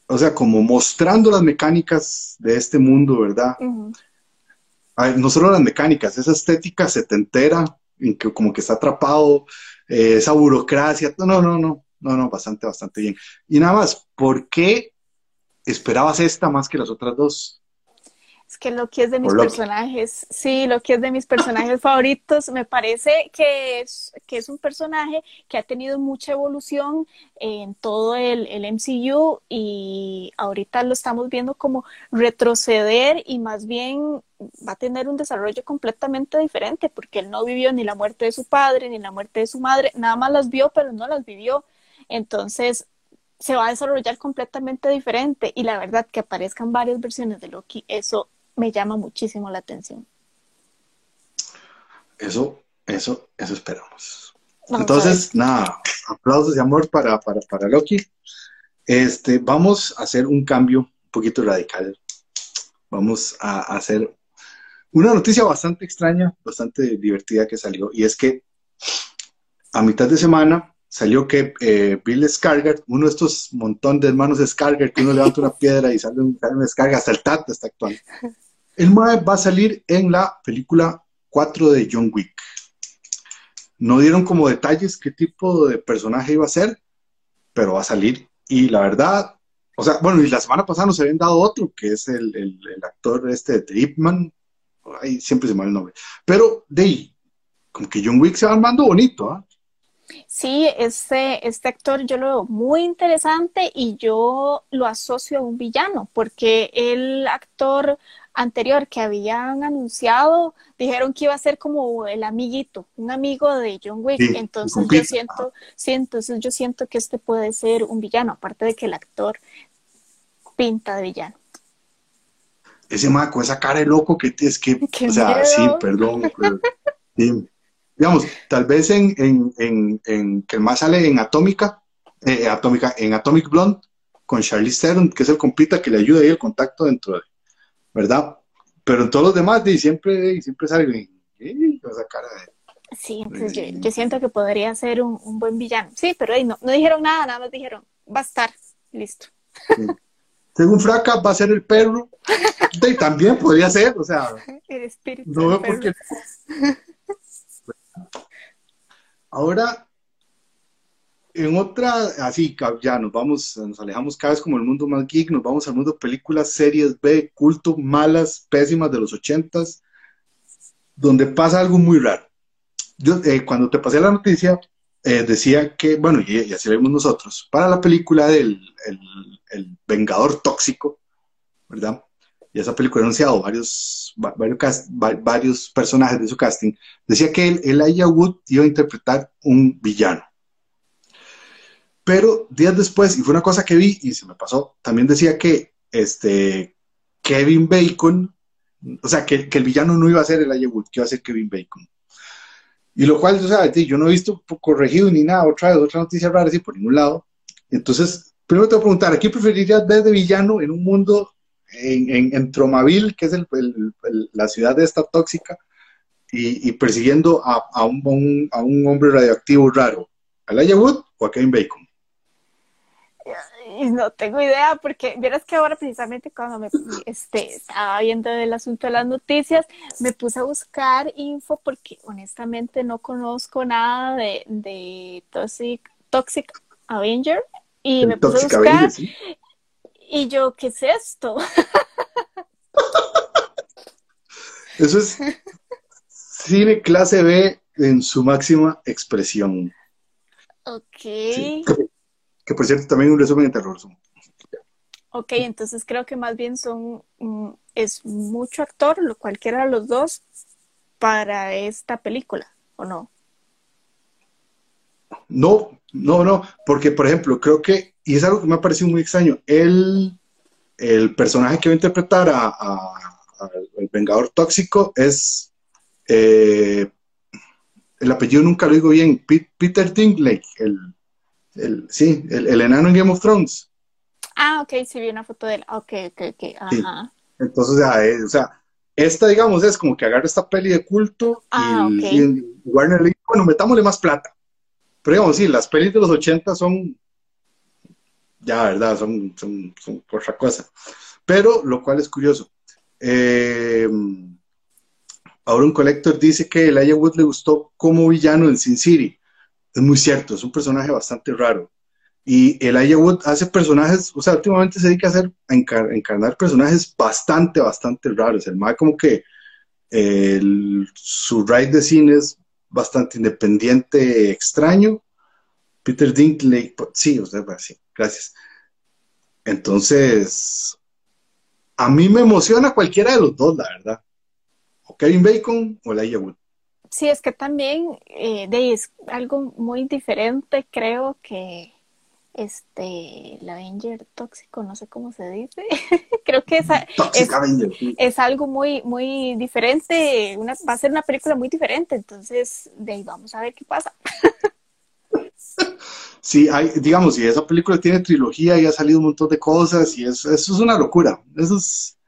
o sea, como mostrando las mecánicas de este mundo, ¿verdad? no solo las mecánicas, esa estética setentera, en que como que está atrapado, eh, esa burocracia, no, no, no, no, no, bastante, bastante bien. Y nada más, ¿por qué esperabas esta más que las otras dos? Es que Loki es de mis personajes, sí, Loki es de mis personajes favoritos. Me parece que es, que es un personaje que ha tenido mucha evolución en todo el, el MCU y ahorita lo estamos viendo como retroceder y más bien va a tener un desarrollo completamente diferente porque él no vivió ni la muerte de su padre ni la muerte de su madre, nada más las vio pero no las vivió. Entonces se va a desarrollar completamente diferente y la verdad que aparezcan varias versiones de Loki, eso me llama muchísimo la atención. Eso, eso, eso esperamos. Entonces, nada, aplausos de amor para, para, para Loki. Este, vamos a hacer un cambio un poquito radical. Vamos a hacer una noticia bastante extraña, bastante divertida que salió, y es que a mitad de semana salió que eh, Bill Skarsgård, uno de estos montón de hermanos Skarsgård, que uno levanta una piedra y sale un, sale hasta el Tata está actuando. El Mae va a salir en la película 4 de John Wick. No dieron como detalles qué tipo de personaje iba a ser, pero va a salir. Y la verdad, o sea, bueno, y la semana pasada nos habían dado otro, que es el, el, actor este de Ipman. Ahí siempre se me va el nombre. Pero de ahí, como que John Wick se va armando bonito, ¿ah? Sí, este, este actor yo lo veo muy interesante y yo lo asocio a un villano, porque el actor anterior que habían anunciado, dijeron que iba a ser como el amiguito, un amigo de John Wick. entonces yo siento, sí, entonces yo siento que este puede ser un villano, aparte de que el actor pinta de villano. Ese maco, esa cara de loco que es que, o sea, sí, perdón. digamos, tal vez en, en, en, que el más sale en Atómica, eh, Atómica, en Atomic Blonde, con Charlie Theron, que es el compita que le ayuda ahí el contacto dentro de, ¿verdad? Pero en todos los demás, de, siempre, siempre sale esa cara de... Sí, entonces yo, siento que podría ser un, un buen villano. Sí, pero no, no dijeron nada, nada más dijeron, va a estar, listo. Según Fraca, va a ser el perro. Y también podría ser, o sea. El espíritu. No veo por qué. Ahora, en otra, así, ya nos vamos, nos alejamos cada vez como el mundo más geek, nos vamos al mundo de películas, series B, culto, malas, pésimas de los ochentas, donde pasa algo muy raro. Yo, eh, cuando te pasé la noticia, eh, decía que, bueno, y, así lo vimos nosotros, para la película del el, Vengador Tóxico, ¿verdad? Y esa película ha anunciado varios, varios, personajes de su casting, decía que el Elijah Wood iba a interpretar un villano. Pero días después, y fue una cosa que vi y se me pasó, también decía que este, Kevin Bacon, o sea, que, que el villano no iba a ser Elijah Wood, que iba a ser Kevin Bacon. Y lo cual, o sea, yo no he visto corregido ni nada, otra, otra noticia rara así por ningún lado. Entonces, primero te voy a preguntar, ¿a quién preferirías ver de villano en un mundo en, en, Tromaville, que es el, la ciudad de esta tóxica, y, persiguiendo a, a, un, a, un, hombre radioactivo raro? ¿A Laia Wood o a Kevin Bacon? no tengo idea, porque vieras que ahora precisamente cuando me este, estaba viendo el asunto de las noticias, me puse a buscar info porque honestamente no conozco nada de, de Toxic, Toxic Avenger y me puse a buscar y yo, ¿qué es esto? Eso es cine clase B en su máxima expresión. Ok que por cierto también un resumen en terror. Ok, entonces creo que más bien son, mm, es mucho actor, lo cualquiera de los dos, para esta película, ¿o no? No, no, no, porque por ejemplo, creo que, y es algo que me ha parecido muy extraño, el, el personaje que va a interpretar a, el Vengador Tóxico es, eh, el apellido nunca lo digo bien, Peter Dinklage, el, el, sí, el, enano en Game of Thrones. Ah, ok, sí vi una foto de él. Ok, ok, ok. Ajá. Entonces, ya, eh, o sea, esta, digamos, es como que agarra esta peli de culto ah, y, Warner le bueno, metámosle más plata. Pero digamos, sí, las pelis de los 80 son, ya, ¿verdad? Son, son, son otra cosa. Pero, lo cual es curioso. Eh, ahora un collector dice que el Wood le gustó como villano en Sin City es muy cierto, es un personaje bastante raro. Y el Wood hace personajes, o sea, últimamente se dedica a, hacer, encarnar personajes bastante, bastante raros. El más como que su ride de cine es bastante independiente, extraño. Peter Dinklage, pues, sí, o sea, sí, gracias. Entonces, a mí me emociona cualquiera de los dos, la verdad. O Kevin Bacon o Elijah Wood. Sí, es que también eh, es algo muy diferente, creo que este, el Avenger tóxico, no sé cómo se dice, creo que es, es, algo muy, muy diferente, una, va a ser una película muy diferente, entonces de ahí vamos a ver qué pasa. Sí, hay, digamos, si esa película tiene trilogía y ha salido un montón de cosas y eso, eso es una locura, eso es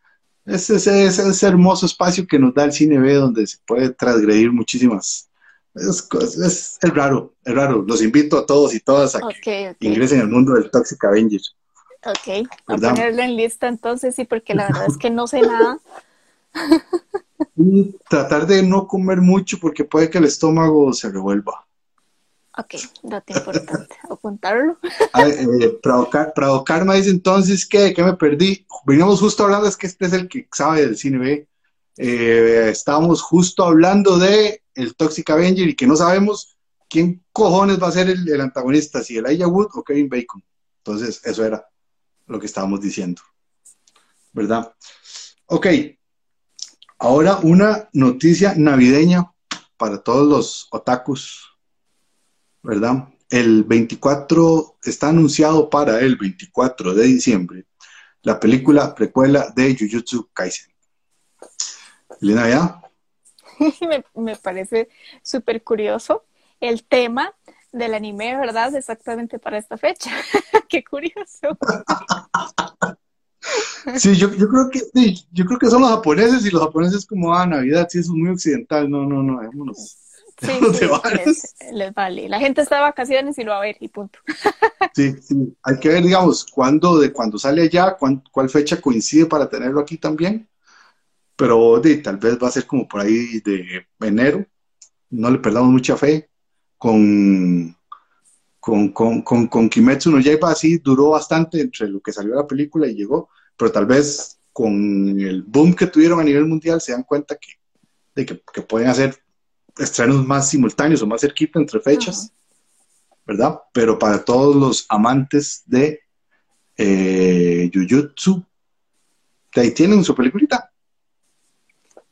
es ese, hermoso espacio que nos da el cine B donde se puede transgredir muchísimas es, es, es, raro, es raro. Los invito a todos y todas a que ingresen al mundo del Toxic Avengers. Ok, a ponerlo en lista entonces, sí, porque la verdad es que no sé nada. y tratar de no comer mucho porque puede que el estómago se revuelva. Ok, dato importante, apuntarlo. eh, Prado, Karma dice entonces que, me perdí. Veníamos justo hablando, es que este es el que sabe del cine B. Eh, estábamos justo hablando de el Toxic Avenger y que no sabemos quién cojones va a ser el, antagonista, si el Aya Wood o Kevin Bacon. Entonces, eso era lo que estábamos diciendo. ¿Verdad? Ok, Ahora una noticia navideña para todos los otakus, ¿verdad? El 24 está anunciado para el 24 de diciembre la película precuela de Jujutsu Kaisen. Elena, ¿ya? me, me parece súper curioso el tema del anime, ¿verdad? Exactamente para esta fecha. Qué curioso. Sí, yo, yo creo que sí, yo creo que son los japoneses y los japoneses como ah Navidad, sí, eso es muy occidental, no, no, no, vámonos. Sí, sí, les, les, vale. La gente está de vacaciones y lo va a ver y punto. Sí, sí. Hay que ver, digamos, cuándo, de cuando sale allá, cuál fecha coincide para tenerlo aquí también. Pero de, tal vez va a ser como por ahí de enero. No le perdamos mucha fe con, con, con, con, con Kimetsu no Yaiba así duró bastante entre lo que salió la película y llegó, pero tal vez con el boom que tuvieron a nivel mundial se dan cuenta que, de que, pueden hacer estrenos más simultáneos o más cerquita entre fechas, ¿verdad? Pero para todos los amantes de eh, Jujutsu, ahí tienen su peliculita.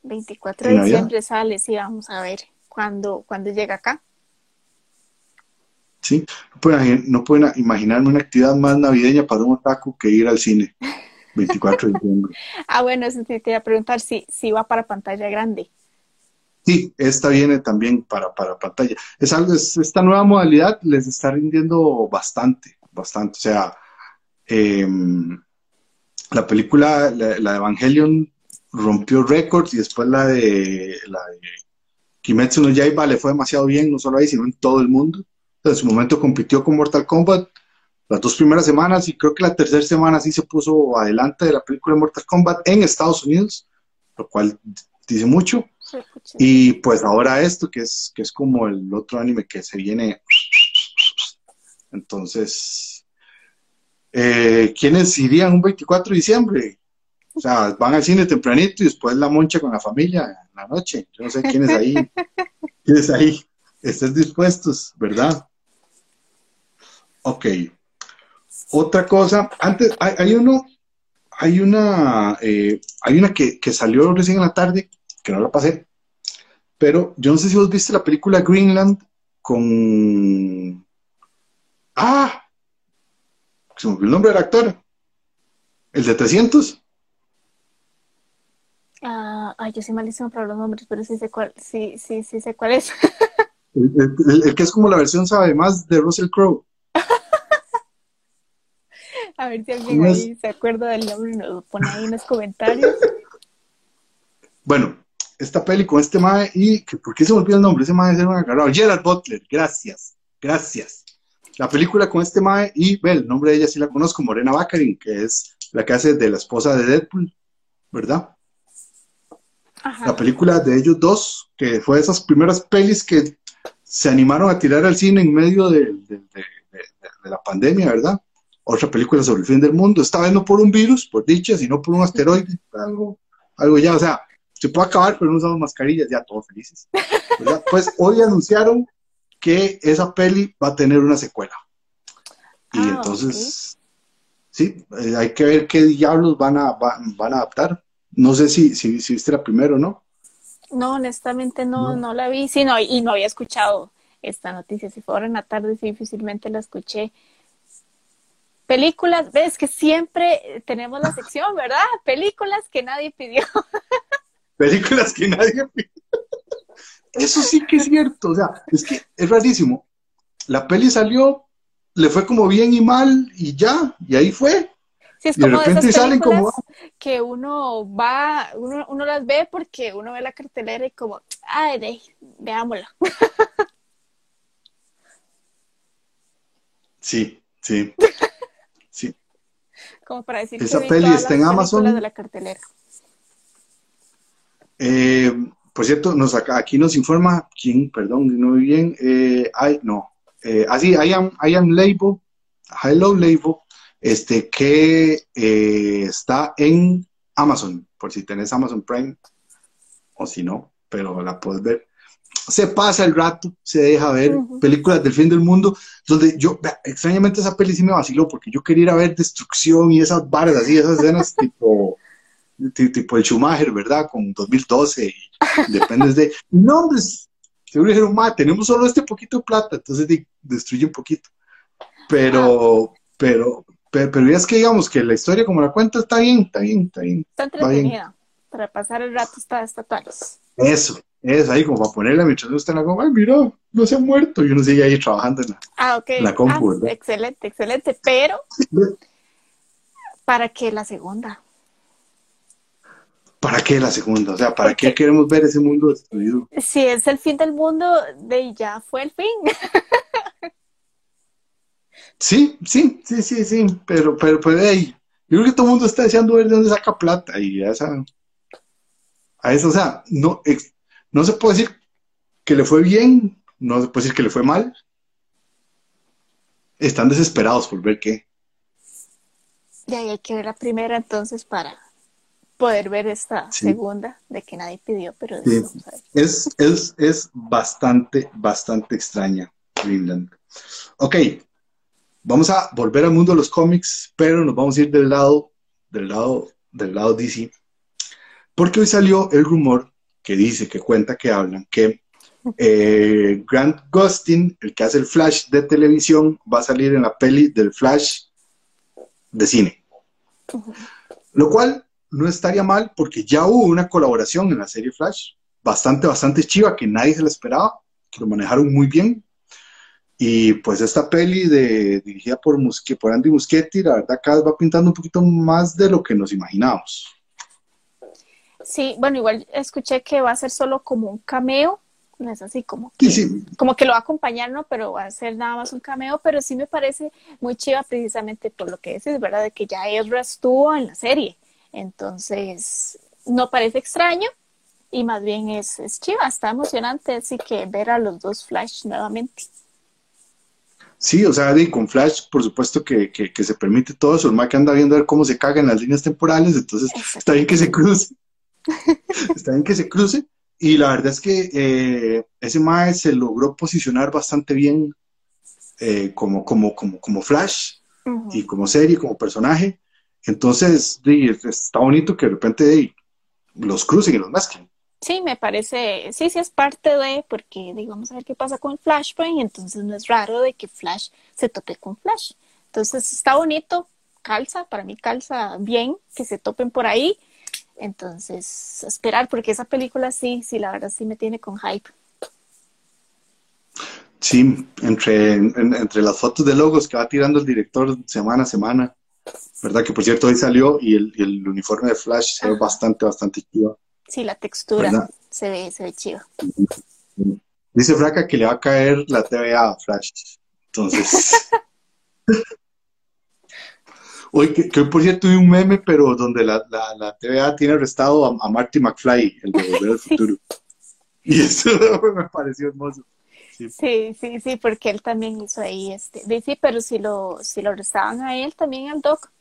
24 de diciembre sale, sí, vamos a ver cuándo, cuando llega acá. ¿sí? No pueden, imaginarme una actividad más navideña para un otaku que ir al cine. 24 de diciembre. ah, bueno, eso te quería preguntar si, si va para pantalla grande. Sí, esta viene también para, para pantalla. Es algo, esta nueva modalidad les está rindiendo bastante, bastante. O sea, em, la película, la, de Evangelion rompió récords y después la de, la de Kimetsu no Yaiba le fue demasiado bien, no solo ahí, sino en todo el mundo en su momento compitió con Mortal Kombat las dos primeras semanas y creo que la tercera semana sí se puso adelante de la película de Mortal Kombat en Estados Unidos, lo cual dice mucho. y pues ahora esto, que es, que es como el otro anime que se viene. Entonces, eh, ¿quiénes irían un 24 de diciembre? O sea, van al cine tempranito y después la moncha con la familia en la noche. Yo no sé quiénes ahí, quiénes ahí estén dispuestos, ¿verdad? Ok. Otra cosa, antes hay, uno, hay una, eh, hay una que, salió recién en la tarde, que no la pasé, pero yo no sé si vos viste la película Greenland con... Ah, se me olvidó el nombre del actor. El de 300. Ah, ay, yo soy malísimo para los nombres, pero sí sé cuál, sí, sí, sí sé cuál es. el, que es como la versión sabe más de Russell Crowe. A ver si alguien ahí se acuerda del nombre y nos lo pone ahí en los comentarios. Bueno, esta peli con este mae y ¿por qué se me olvidó el nombre? Ese mae es un agarrado. Gerard Butler, gracias, gracias. La película con este mae y ve, el nombre de ella sí la conozco, Morena Baccarin, que es la que hace de la esposa de Deadpool, ¿verdad? La película de ellos dos, que fue de esas primeras pelis que se animaron a tirar al cine en medio de, la pandemia, ¿verdad? Otra película sobre el fin del mundo, esta vez no por un virus, por dicha, sino por un asteroide, algo, algo ya, o sea, se puede acabar, pero no usamos mascarillas, ya todos felices. Pues hoy anunciaron que esa peli va a tener una secuela. Y ah, entonces, sí, eh, hay que ver qué diablos van a, van, a adaptar. No sé si, si, si viste la primera o no. No, honestamente no, no, la vi, sí, no, y no había escuchado esta noticia. Si fuera en la tarde, sí, difícilmente la escuché. Películas, ves que siempre tenemos la sección, ¿verdad? Películas que nadie pidió. Películas que nadie pidió. Eso sí que es cierto, o sea, es que es rarísimo. La peli salió, le fue como bien y mal y ya, y ahí fue. Sí, es como de, esas películas que uno va, uno, uno, las ve porque uno ve la cartelera y como, ay, de, veámosla. Sí, sí, sí. Como para decir Esa peli está en Amazon. De la cartelera. Eh, por cierto, nos acá, aquí nos informa, ¿quién? Perdón, no vi bien. Eh, no. Eh, así, I am, I am label, hello label, este, que eh, está en Amazon, por si tenés Amazon Prime, o si no, pero la puedes ver. Se pasa el rato, se deja ver películas del fin del mundo, donde yo, extrañamente esa peli sí me vaciló, porque yo quería ir a ver destrucción y esas barras así, esas escenas tipo tipo el Schumacher, ¿verdad? Con 2012, y dependes de... No, pues, seguro dijeron, ma, tenemos solo este poquito de plata, entonces destruye un poquito. Pero, pero, pero, pero, es que digamos que la historia como la cuenta está bien, está bien, está bien. Está entretenida. Para pasar el rato está, está Eso, es ahí como para ponerle mientras está en la compu, ay, mira, no se ha muerto, y uno sigue ahí trabajando en la, ah, okay. la compu, ah, Excelente, excelente, pero ¿para qué la segunda? ¿Para qué la segunda? O sea, ¿para qué queremos ver ese mundo destruido? Si es el fin del mundo, de ya fue el fin. sí, sí, sí, sí, sí, pero, pero, pero, hey, yo creo que todo el mundo está deseando ver de dónde saca plata y a esa, a eso, o sea, no, no se puede decir que le fue bien, no se puede decir que le fue mal. Están desesperados por ver qué. Y ahí hay que ver la primera entonces para poder ver esta segunda de que nadie pidió, pero es, es, es bastante, bastante extraña, Greenland. Ok, vamos a volver al mundo de los cómics, pero nos vamos a ir del lado, del lado, del lado DC. Porque hoy salió el rumor que dice, que cuenta, que hablan, que eh, Grant Gustin, el que hace el Flash de televisión, va a salir en la peli del Flash de cine. Lo cual no estaría mal porque ya hubo una colaboración en la serie Flash, bastante, bastante chiva, que nadie se la esperaba, que lo manejaron muy bien. Y pues esta peli de, dirigida por, por Andy Muschietti, la verdad cada vez va pintando un poquito más de lo que nos imaginábamos. Sí, bueno, igual escuché que va a ser solo como un cameo, no es así como que, como que lo va a acompañar, ¿no? Pero va a ser nada más un cameo, pero sí me parece muy chiva precisamente por lo que dices, ¿verdad? De que ya Ezra estuvo en la serie, entonces no parece extraño y más bien es, es chiva, está emocionante, así que ver a los dos Flash nuevamente. Sí, o sea, con Flash, por supuesto que, que, se permite todo eso. El que anda viendo a ver cómo se cagan las líneas temporales, entonces está bien que se cruce. está bien que se cruce. Y la verdad es que eh, ese Mae se logró posicionar bastante bien eh, como, como, como, como Flash y como serie, como personaje. Entonces, está bonito que de repente los crucen y los mezclen. Sí, me parece, sí, sí es parte de, porque digamos a ver qué pasa con Flashpoint, entonces no es raro de que Flash se tope con Flash. Entonces está bonito, calza, para mí calza bien que se topen por ahí entonces, esperar, porque esa película sí, sí, la verdad sí me tiene con hype. Sí, entre, entre las fotos de logos que va tirando el director semana a semana, ¿verdad? Que por cierto hoy salió y el, uniforme de Flash se ve bastante, bastante chido. Sí, la textura se ve, se ve chido. Dice Fraca que le va a caer la TVA a Flash. Entonces. Hoy, que, por cierto vi un meme, pero donde la, la, TVA tiene arrestado a, Marty McFly, el de Volver al Futuro. Y eso me pareció hermoso. Sí. sí. sí, porque él también hizo ahí este. Sí, pero si lo, si lo arrestaban a él, también al Doc.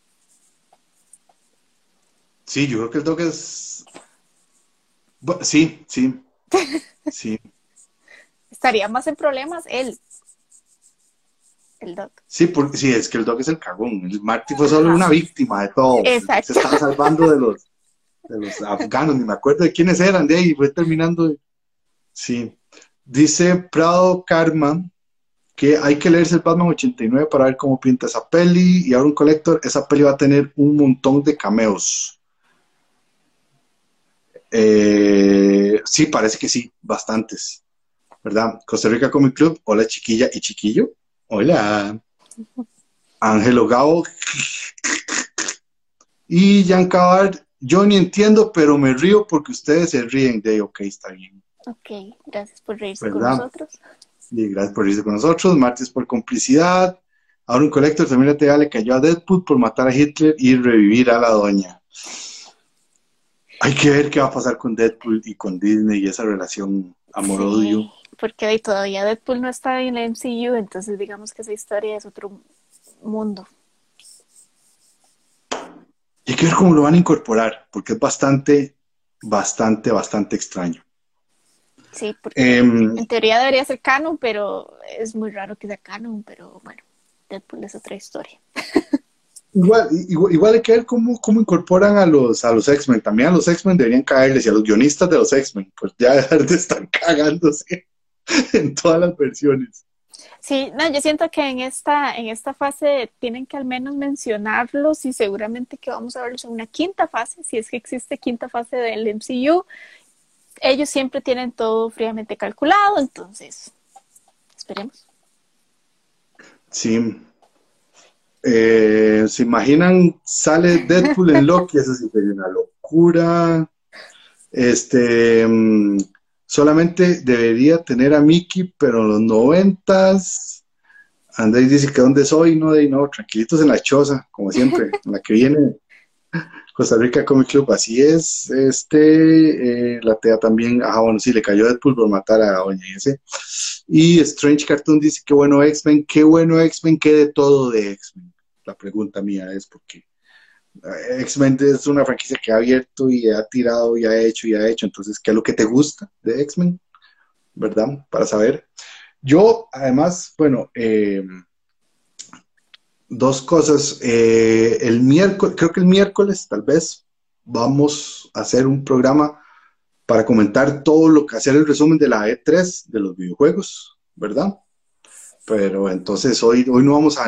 Sí, yo creo que el Doc es. Sí, sí. Sí. Estaría más en problemas él el Doc. Sí, porque, sí, es que el Doc es el cagón. El Marty fue solo una víctima de todo. Exacto. Se estaba salvando de los, de los afganos, ni me acuerdo de quiénes eran, de ahí fue terminando. Sí. Dice Prado Karma que hay que leerse el Batman 89 para ver cómo pinta esa peli. Y ahora un colector, esa peli va a tener un montón de cameos. Eh, sí, parece que sí, bastantes. ¿Verdad? Costa Rica Comic Club, hola chiquilla y chiquillo. Hola. Ángelo Gabo. Y Jan Cabard, yo ni entiendo, pero me río porque ustedes se ríen de, ok, está bien. Ok, gracias por reírse con nosotros. Gracias por reírse con nosotros. Martes por complicidad. Ahora un colector también le cayó a Deadpool por matar a Hitler y revivir a la doña. Hay que ver qué va a pasar con Deadpool y con Disney y esa relación amor-odio porque todavía Deadpool no está en la MCU, entonces digamos que esa historia es otro mundo. Y hay que ver cómo lo van a incorporar, porque es bastante, bastante, bastante extraño. Sí, porque em, en teoría debería ser canon, pero es muy raro que sea canon, pero bueno, Deadpool es otra historia. Igual, igual, hay que ver cómo, cómo incorporan a los, a los X-Men. También a los X-Men deberían caerles y a los guionistas de los X-Men, pues ya dejar de estar cagándose en todas las versiones. Sí, no, yo siento que en esta, en esta fase tienen que al menos mencionarlos y seguramente que vamos a verlos en una quinta fase, si es que existe quinta fase del MCU. Ellos siempre tienen todo fríamente calculado, entonces esperemos. Sí. Eh, ¿Se imaginan? Sale Deadpool en Loki, eso sí sería una locura. Este. Mm, solamente debería tener a Mickey, pero en los noventas, Andrés dice que dónde soy, no, de no, tranquilitos en la choza, como siempre, en la que viene Costa Rica Comic Club, así es, este, eh, la TEA también, ah, bueno, sí, le cayó Deadpool por matar a Doña ese, y Strange Cartoon dice, qué bueno X-Men, qué bueno X-Men, qué de todo de X-Men, la pregunta mía es, ¿por qué? X-Men es una franquicia que ha abierto y ha tirado y ha hecho y ha hecho. Entonces, ¿qué es lo que te gusta de X-Men? ¿Verdad? Para saber. Yo, además, bueno, eh, dos cosas. Eh, el miércoles, creo que el miércoles, tal vez, vamos a hacer un programa para comentar todo lo que hacer el resumen de la E3 de los videojuegos, ¿verdad? Pero entonces hoy, hoy no vamos a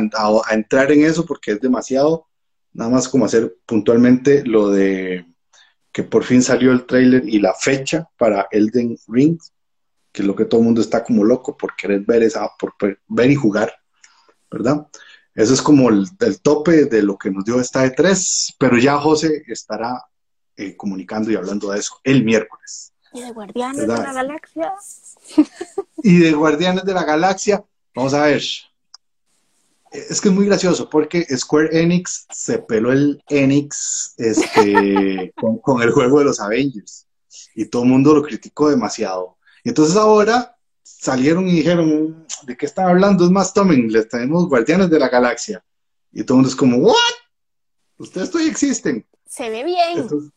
entrar en eso porque es demasiado nada más como hacer puntualmente lo de que por fin salió el trailer y la fecha para Elden Ring, que es lo que todo el mundo está como loco por querer ver esa, por ver y jugar, ¿verdad? Eso es como el, tope de lo que nos dio esta E3, pero ya José estará eh, comunicando y hablando de eso el miércoles. Y de Guardianes de la Galaxia. y de Guardianes de la Galaxia, vamos a ver, es que es muy gracioso porque Square Enix se peló el Enix este, con, el juego de los Avengers y todo el mundo lo criticó demasiado. Y entonces ahora salieron y dijeron, ¿de qué están hablando? Es más, tomen, les tenemos Guardianes de la Galaxia. Y todo el mundo es como, ¿what? Ustedes todavía existen. Se ve bien.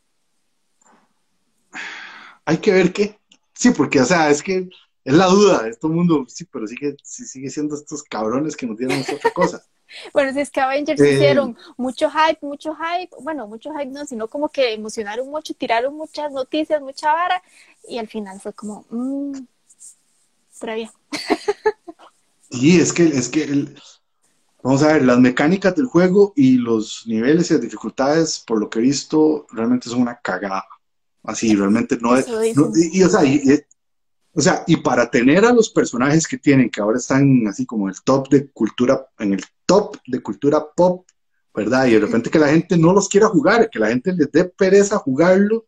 hay que ver qué. Sí, porque, o sea, es que es la duda de todo el mundo, sí, pero sigue, sigue siendo estos cabrones que nos dieron otra cosa. bueno, si es que Avengers eh, hicieron mucho hype, mucho hype, bueno, mucho hype no, sino como que emocionaron mucho, tiraron muchas noticias, mucha vara, y al final fue como, mmm, bien. sí, es que, es que vamos a ver, las mecánicas del juego y los niveles y las dificultades, por lo que he visto, realmente son una cagada. Así, realmente no es. y, o sea, y, o sea, y para tener a los personajes que tienen, que ahora están así como el top de cultura, en el top de cultura pop, ¿verdad? Y de repente que la gente no los quiera jugar, que la gente les dé pereza jugarlo,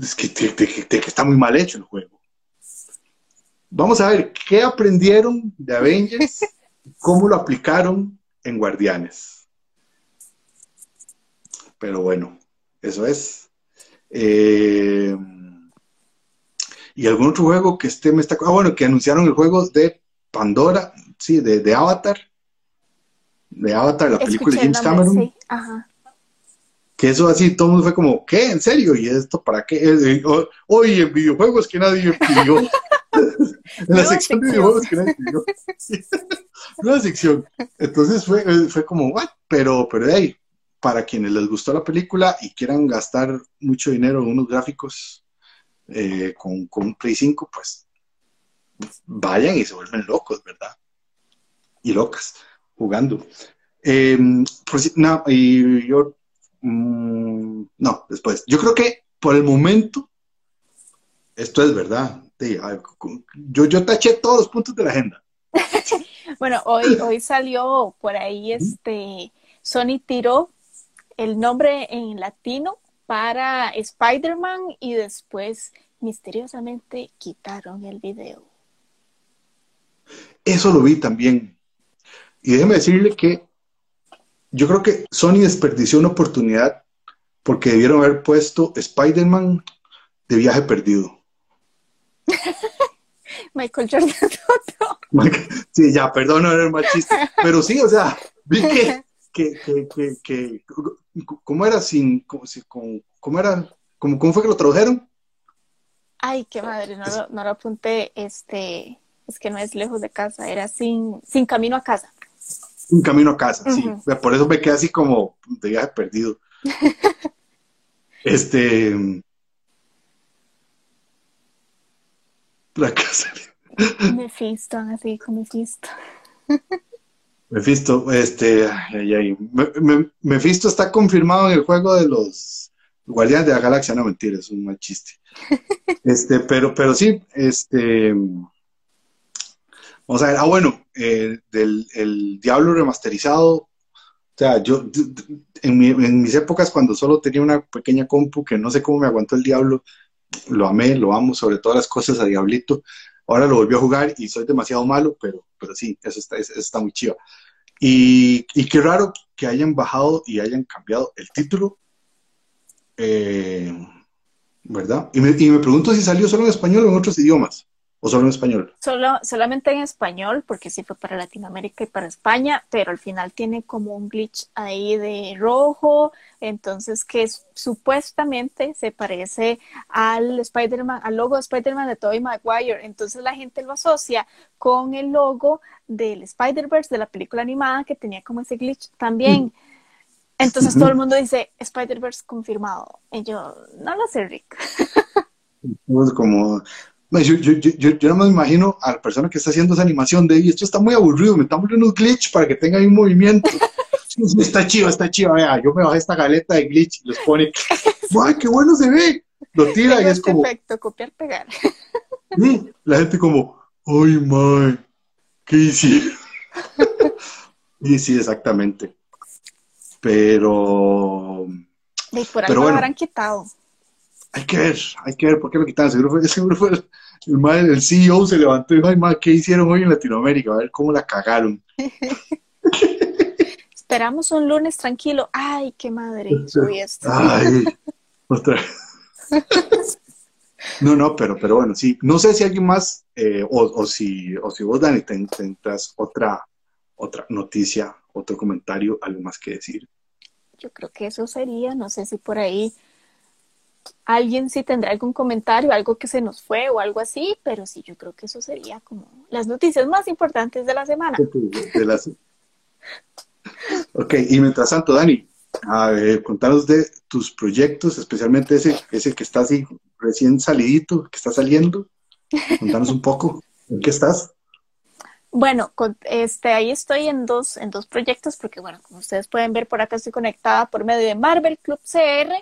es que, que está muy mal hecho el juego. Vamos a ver qué aprendieron de Avengers, cómo lo aplicaron en Guardianes. Pero bueno, eso es. Eh, y algún otro juego que esté me está. Ah, bueno, que anunciaron el juego de Pandora, sí, de, de Avatar. De Avatar, la película de James Cameron. Sí. Ajá. Que eso así, todo el mundo fue como, ¿qué? ¿En serio? ¿Y esto para qué? Hoy en videojuegos que nadie pidió. en la sección de videojuegos que nadie pidió. Una sección. Entonces fue, eh, fue como, ¿what? Pero, pero de ahí, para quienes les gustó la película y quieran gastar mucho dinero en unos gráficos eh, con, con, un Play 5, pues vayan y se vuelven locos, ¿verdad? Y locas, jugando. Eh, no, y yo, mm, no, después. Yo creo que por el momento, esto es verdad. Yo, yo taché todos los puntos de la agenda. bueno, hoy, hoy salió por ahí este, Sony tiró el nombre en latino para Spider-Man y después misteriosamente quitaron el video. Eso lo vi también. Y déjeme decirle que yo creo que Sony desperdició una oportunidad porque debieron haber puesto Spider-Man de viaje perdido. Michael Jordan. sí, ya, perdón, no era el machista. Pero sí, o sea, vi que, que, que, que ¿cómo era sin, cómo, era, cómo, cómo fue que lo tradujeron? Ay, qué madre, no lo, no lo apunté, este, es que no es lejos de casa, era sin, sin camino a casa. un camino a casa, sí. Por eso me quedé así como de viaje perdido. este. La casa. Mephisto, así como Mephisto. Mephisto, este. Ay, Mephisto está confirmado en el juego de los Guardianes de la Galaxia. No, mentira, es un mal chiste. Este, pero, pero sí, este. Vamos a ver, ah, bueno, eh, del el Diablo remasterizado. O sea, yo en, en, mis épocas cuando solo tenía una pequeña compu que no sé cómo me aguantó el Diablo, lo amé, lo amo sobre todas las cosas a Diablito. Ahora lo volví a jugar y soy demasiado malo, pero, pero sí, eso está, eso está muy chido. Y, qué raro que hayan bajado y hayan cambiado el título. Eh, ¿Verdad? Y me, y me pregunto si salió solo en español o en otros idiomas. ¿O solo en español? Solo, solamente en español, porque sí fue para Latinoamérica y para España, pero al final tiene como un glitch ahí de rojo, entonces que supuestamente se parece al Spider-Man, al logo de Spider-Man de Tobey Maguire. Entonces la gente lo asocia con el logo del Spider-Verse de la película animada que tenía como ese glitch también. Entonces todo el mundo dice Spider-Verse confirmado. Y yo, no lo sé, Rick. Como, yo, yo, yo, yo, no me imagino a la persona que está haciendo esa animación de, esto está muy aburrido, me están poniendo un glitch para que tenga un movimiento. está chido, está chido, vea, yo me bajé esta galeta de glitch y los pone, ¡ay, qué bueno se ve! Lo tira y es como... Perfecto, copiar, pegar. Sí, la gente como, ¡ay, my! ¿Qué hicieron? sí, sí, exactamente. Pero... Y por algo lo habrán quitado. Hay que ver, hay que ver por qué lo quitaron. Seguro fue, seguro fue el, el, CEO se levantó y dijo, ay, madre, ¿qué hicieron hoy en Latinoamérica? A ver cómo la cagaron. Esperamos un lunes tranquilo. Ay, qué madre. Ay, otra No, no, pero, pero bueno, sí. No sé si alguien más, eh, o, o, si, o si vos, Dani, tendrás otra, otra noticia, otro comentario, algo más que decir. Yo creo que eso sería, no sé si por ahí alguien sí tendrá algún comentario, algo que se nos fue o algo así, pero sí, yo creo que eso sería como las noticias más importantes de la semana. ok, y mientras tanto, Dani, a ver, contanos de tus proyectos, especialmente ese, ese que está así recién salidito, que está saliendo. Contanos un poco, ¿en qué estás? Bueno, este, ahí estoy en dos, en dos proyectos, porque bueno, como ustedes pueden ver, por acá estoy conectada por medio de Marvel Club CR,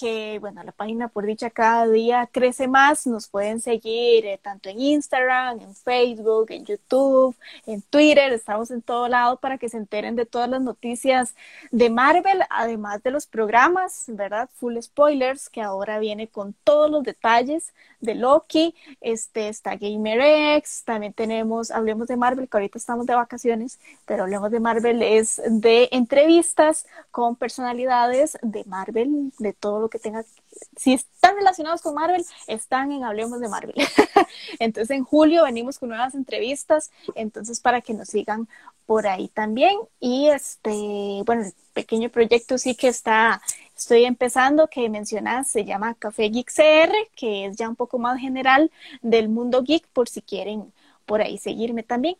que bueno, la página por dicha cada día crece más, nos pueden seguir eh, tanto en Instagram, en Facebook, en YouTube, en Twitter, estamos en todo lado para que se enteren de todas las noticias de Marvel, además de los programas, ¿verdad? Full spoilers, que ahora viene con todos los detalles de Loki, este está GamerX, también tenemos, hablemos de Marvel, que ahorita estamos de vacaciones, pero hablemos de Marvel, es de entrevistas con personalidades de Marvel, de todo lo que tenga, si están relacionados con Marvel, están en Hablemos de Marvel. entonces en julio venimos con nuevas entrevistas, entonces para que nos sigan por ahí también. Y este, bueno, el pequeño proyecto sí que está, estoy empezando, que mencionas, se llama Café Geek CR, que es ya un poco más general del mundo geek, por si quieren por ahí seguirme también.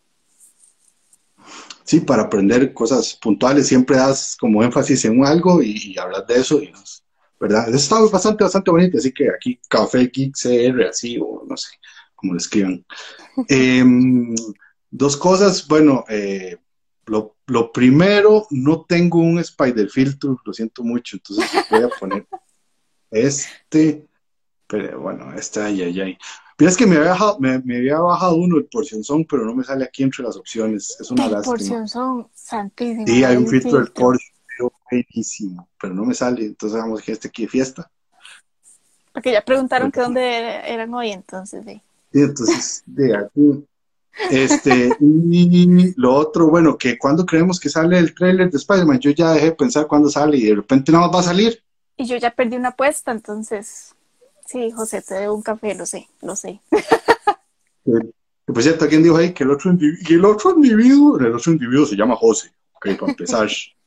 Sí, para aprender cosas puntuales siempre das como énfasis en algo y, hablas de eso y nos, ¿verdad? Está bastante, bastante bonito, así que aquí Café Geek CR, así, o no sé, como lo escriban. Em, dos cosas, bueno, eh, lo, lo, primero, no tengo un Spider Filter, lo siento mucho, entonces voy a poner este, pero bueno, este, ay, ay, ay. Mira, es que me había, bajado, me, había bajado uno el porción son, pero no me sale aquí entre las opciones, es una lástima. porción son, santísimo. Sí, hay un filtro del Porsche buenísimo, pero no me sale, entonces vamos que este aquí de fiesta. Porque ya preguntaron que dónde eran hoy, entonces, sí. Sí, entonces, de aquí. Este, y lo otro, bueno, que cuando creemos que sale el trailer de Spider-Man, yo ya dejé de pensar cuándo sale y de repente nada más va a salir. Y yo ya perdí una apuesta, entonces, sí, José, te debo un café, lo sé, lo sé. Por cierto, ¿quién dijo ahí que el otro, individuo, el otro individuo, el otro individuo se llama José, ok, para empezar.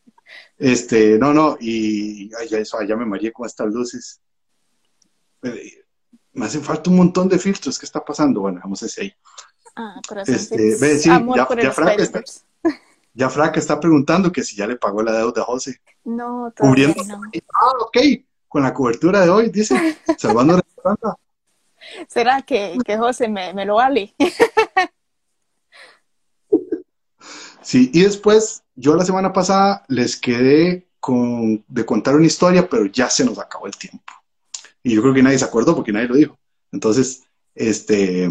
Este, no, no, y ya eso, ya me mareé con estas luces. Eh, me hacen falta un montón de filtros. ¿Qué está pasando? Bueno, vamos a ese ahí. Ah, corazón. Este, ve, sí, Amor ya, por ya Frank está, Ya Fraca está preguntando que si ya le pagó la deuda a José. No, todavía no. Ah, ok, con la cobertura de hoy, dice, salvando la ¿Será que, que José me, me lo vale? sí, y después, yo la semana pasada les quedé con, de contar una historia, pero ya se nos acabó el tiempo. Y yo creo que nadie se acordó porque nadie lo dijo. Entonces, este,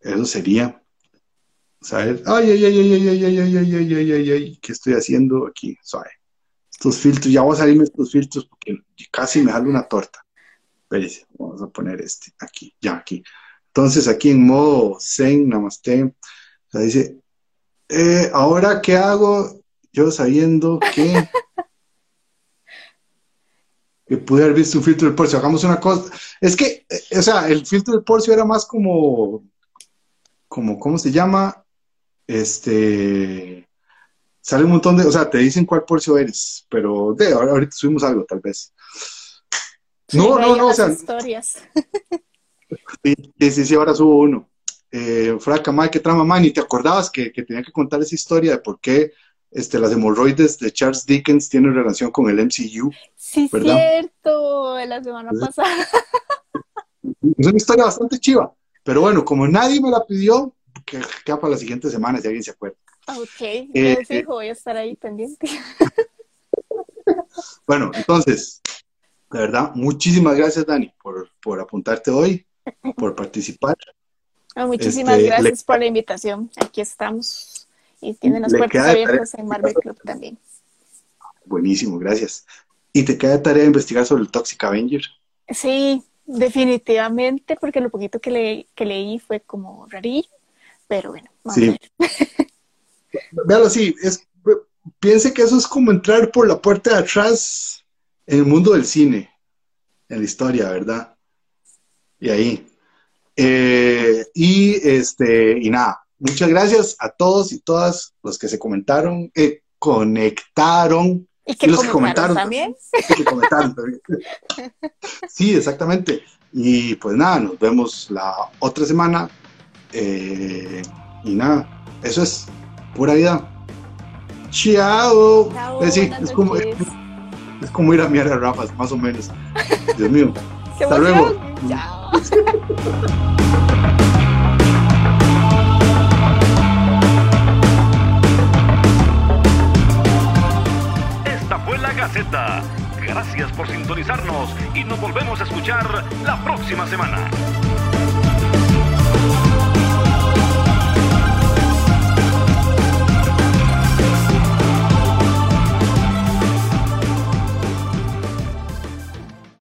eso sería ¿sabes? Ay, ay, ay, ay, ay, ay, ay, ay, ay, ay, ay, ay, ¿qué estoy haciendo aquí? Suave. Estos filtros, ya voy a salirme estos filtros porque casi me jalo una torta. Espérense, vamos a poner este aquí, ya aquí. Entonces, aquí en modo Zen, Namaste, o sea, dice, eh, ahora, ¿qué hago? Yo sabiendo que, que pude haber visto un filtro del porcio. Hagamos una cosa. Es que, o sea, el filtro del porcio era más como, como, ¿cómo se llama? este, sale un montón de, o sea, te dicen cuál porcio eres, pero de, ahorita subimos algo, tal vez. no, no, no, o sea. Historias. Sí, sí, sí, ahora subo uno. Eh, Fraca, madre, qué trama, y te acordabas que, que, tenía que contar esa historia de por qué este, las hemorroides de Charles Dickens tienen relación con el MCU. Sí, ¿verdad? cierto, la semana pasada. Es una historia bastante chiva, pero bueno, como nadie me la pidió, que queda para la siguiente semana, si alguien se acuerda. Ok, eh, fijo, voy a estar ahí pendiente. bueno, entonces, de verdad, muchísimas gracias, Dani, por, por apuntarte hoy, por participar. Ah, muchísimas este, gracias por la invitación. Aquí estamos y tienen las puertas abiertas en Marvel Club también. Buenísimo, gracias. ¿Y te queda tarea de investigar sobre el Toxic Avenger? Sí, definitivamente, porque lo poquito que, le, que leí fue como rarillo pero bueno. sí. Véalo así, es, piense que eso es como entrar por la puerta de atrás en el mundo del cine, en la historia, ¿verdad? Y ahí. Eh, y este, y nada, muchas gracias a todos y todas los que se comentaron, eh, conectaron. Y, que los que comentaron también. Que comentaron también. sí, exactamente. Y pues nada, nos vemos la otra semana eh, y nada, eso es pura vida. Chao. es, como, es, como, ir a mirar a Rafa, más o menos. Dios mío. Hasta luego. Chao. Esta fue la Gaceta. Gracias por sintonizarnos y nos volvemos a escuchar la próxima semana.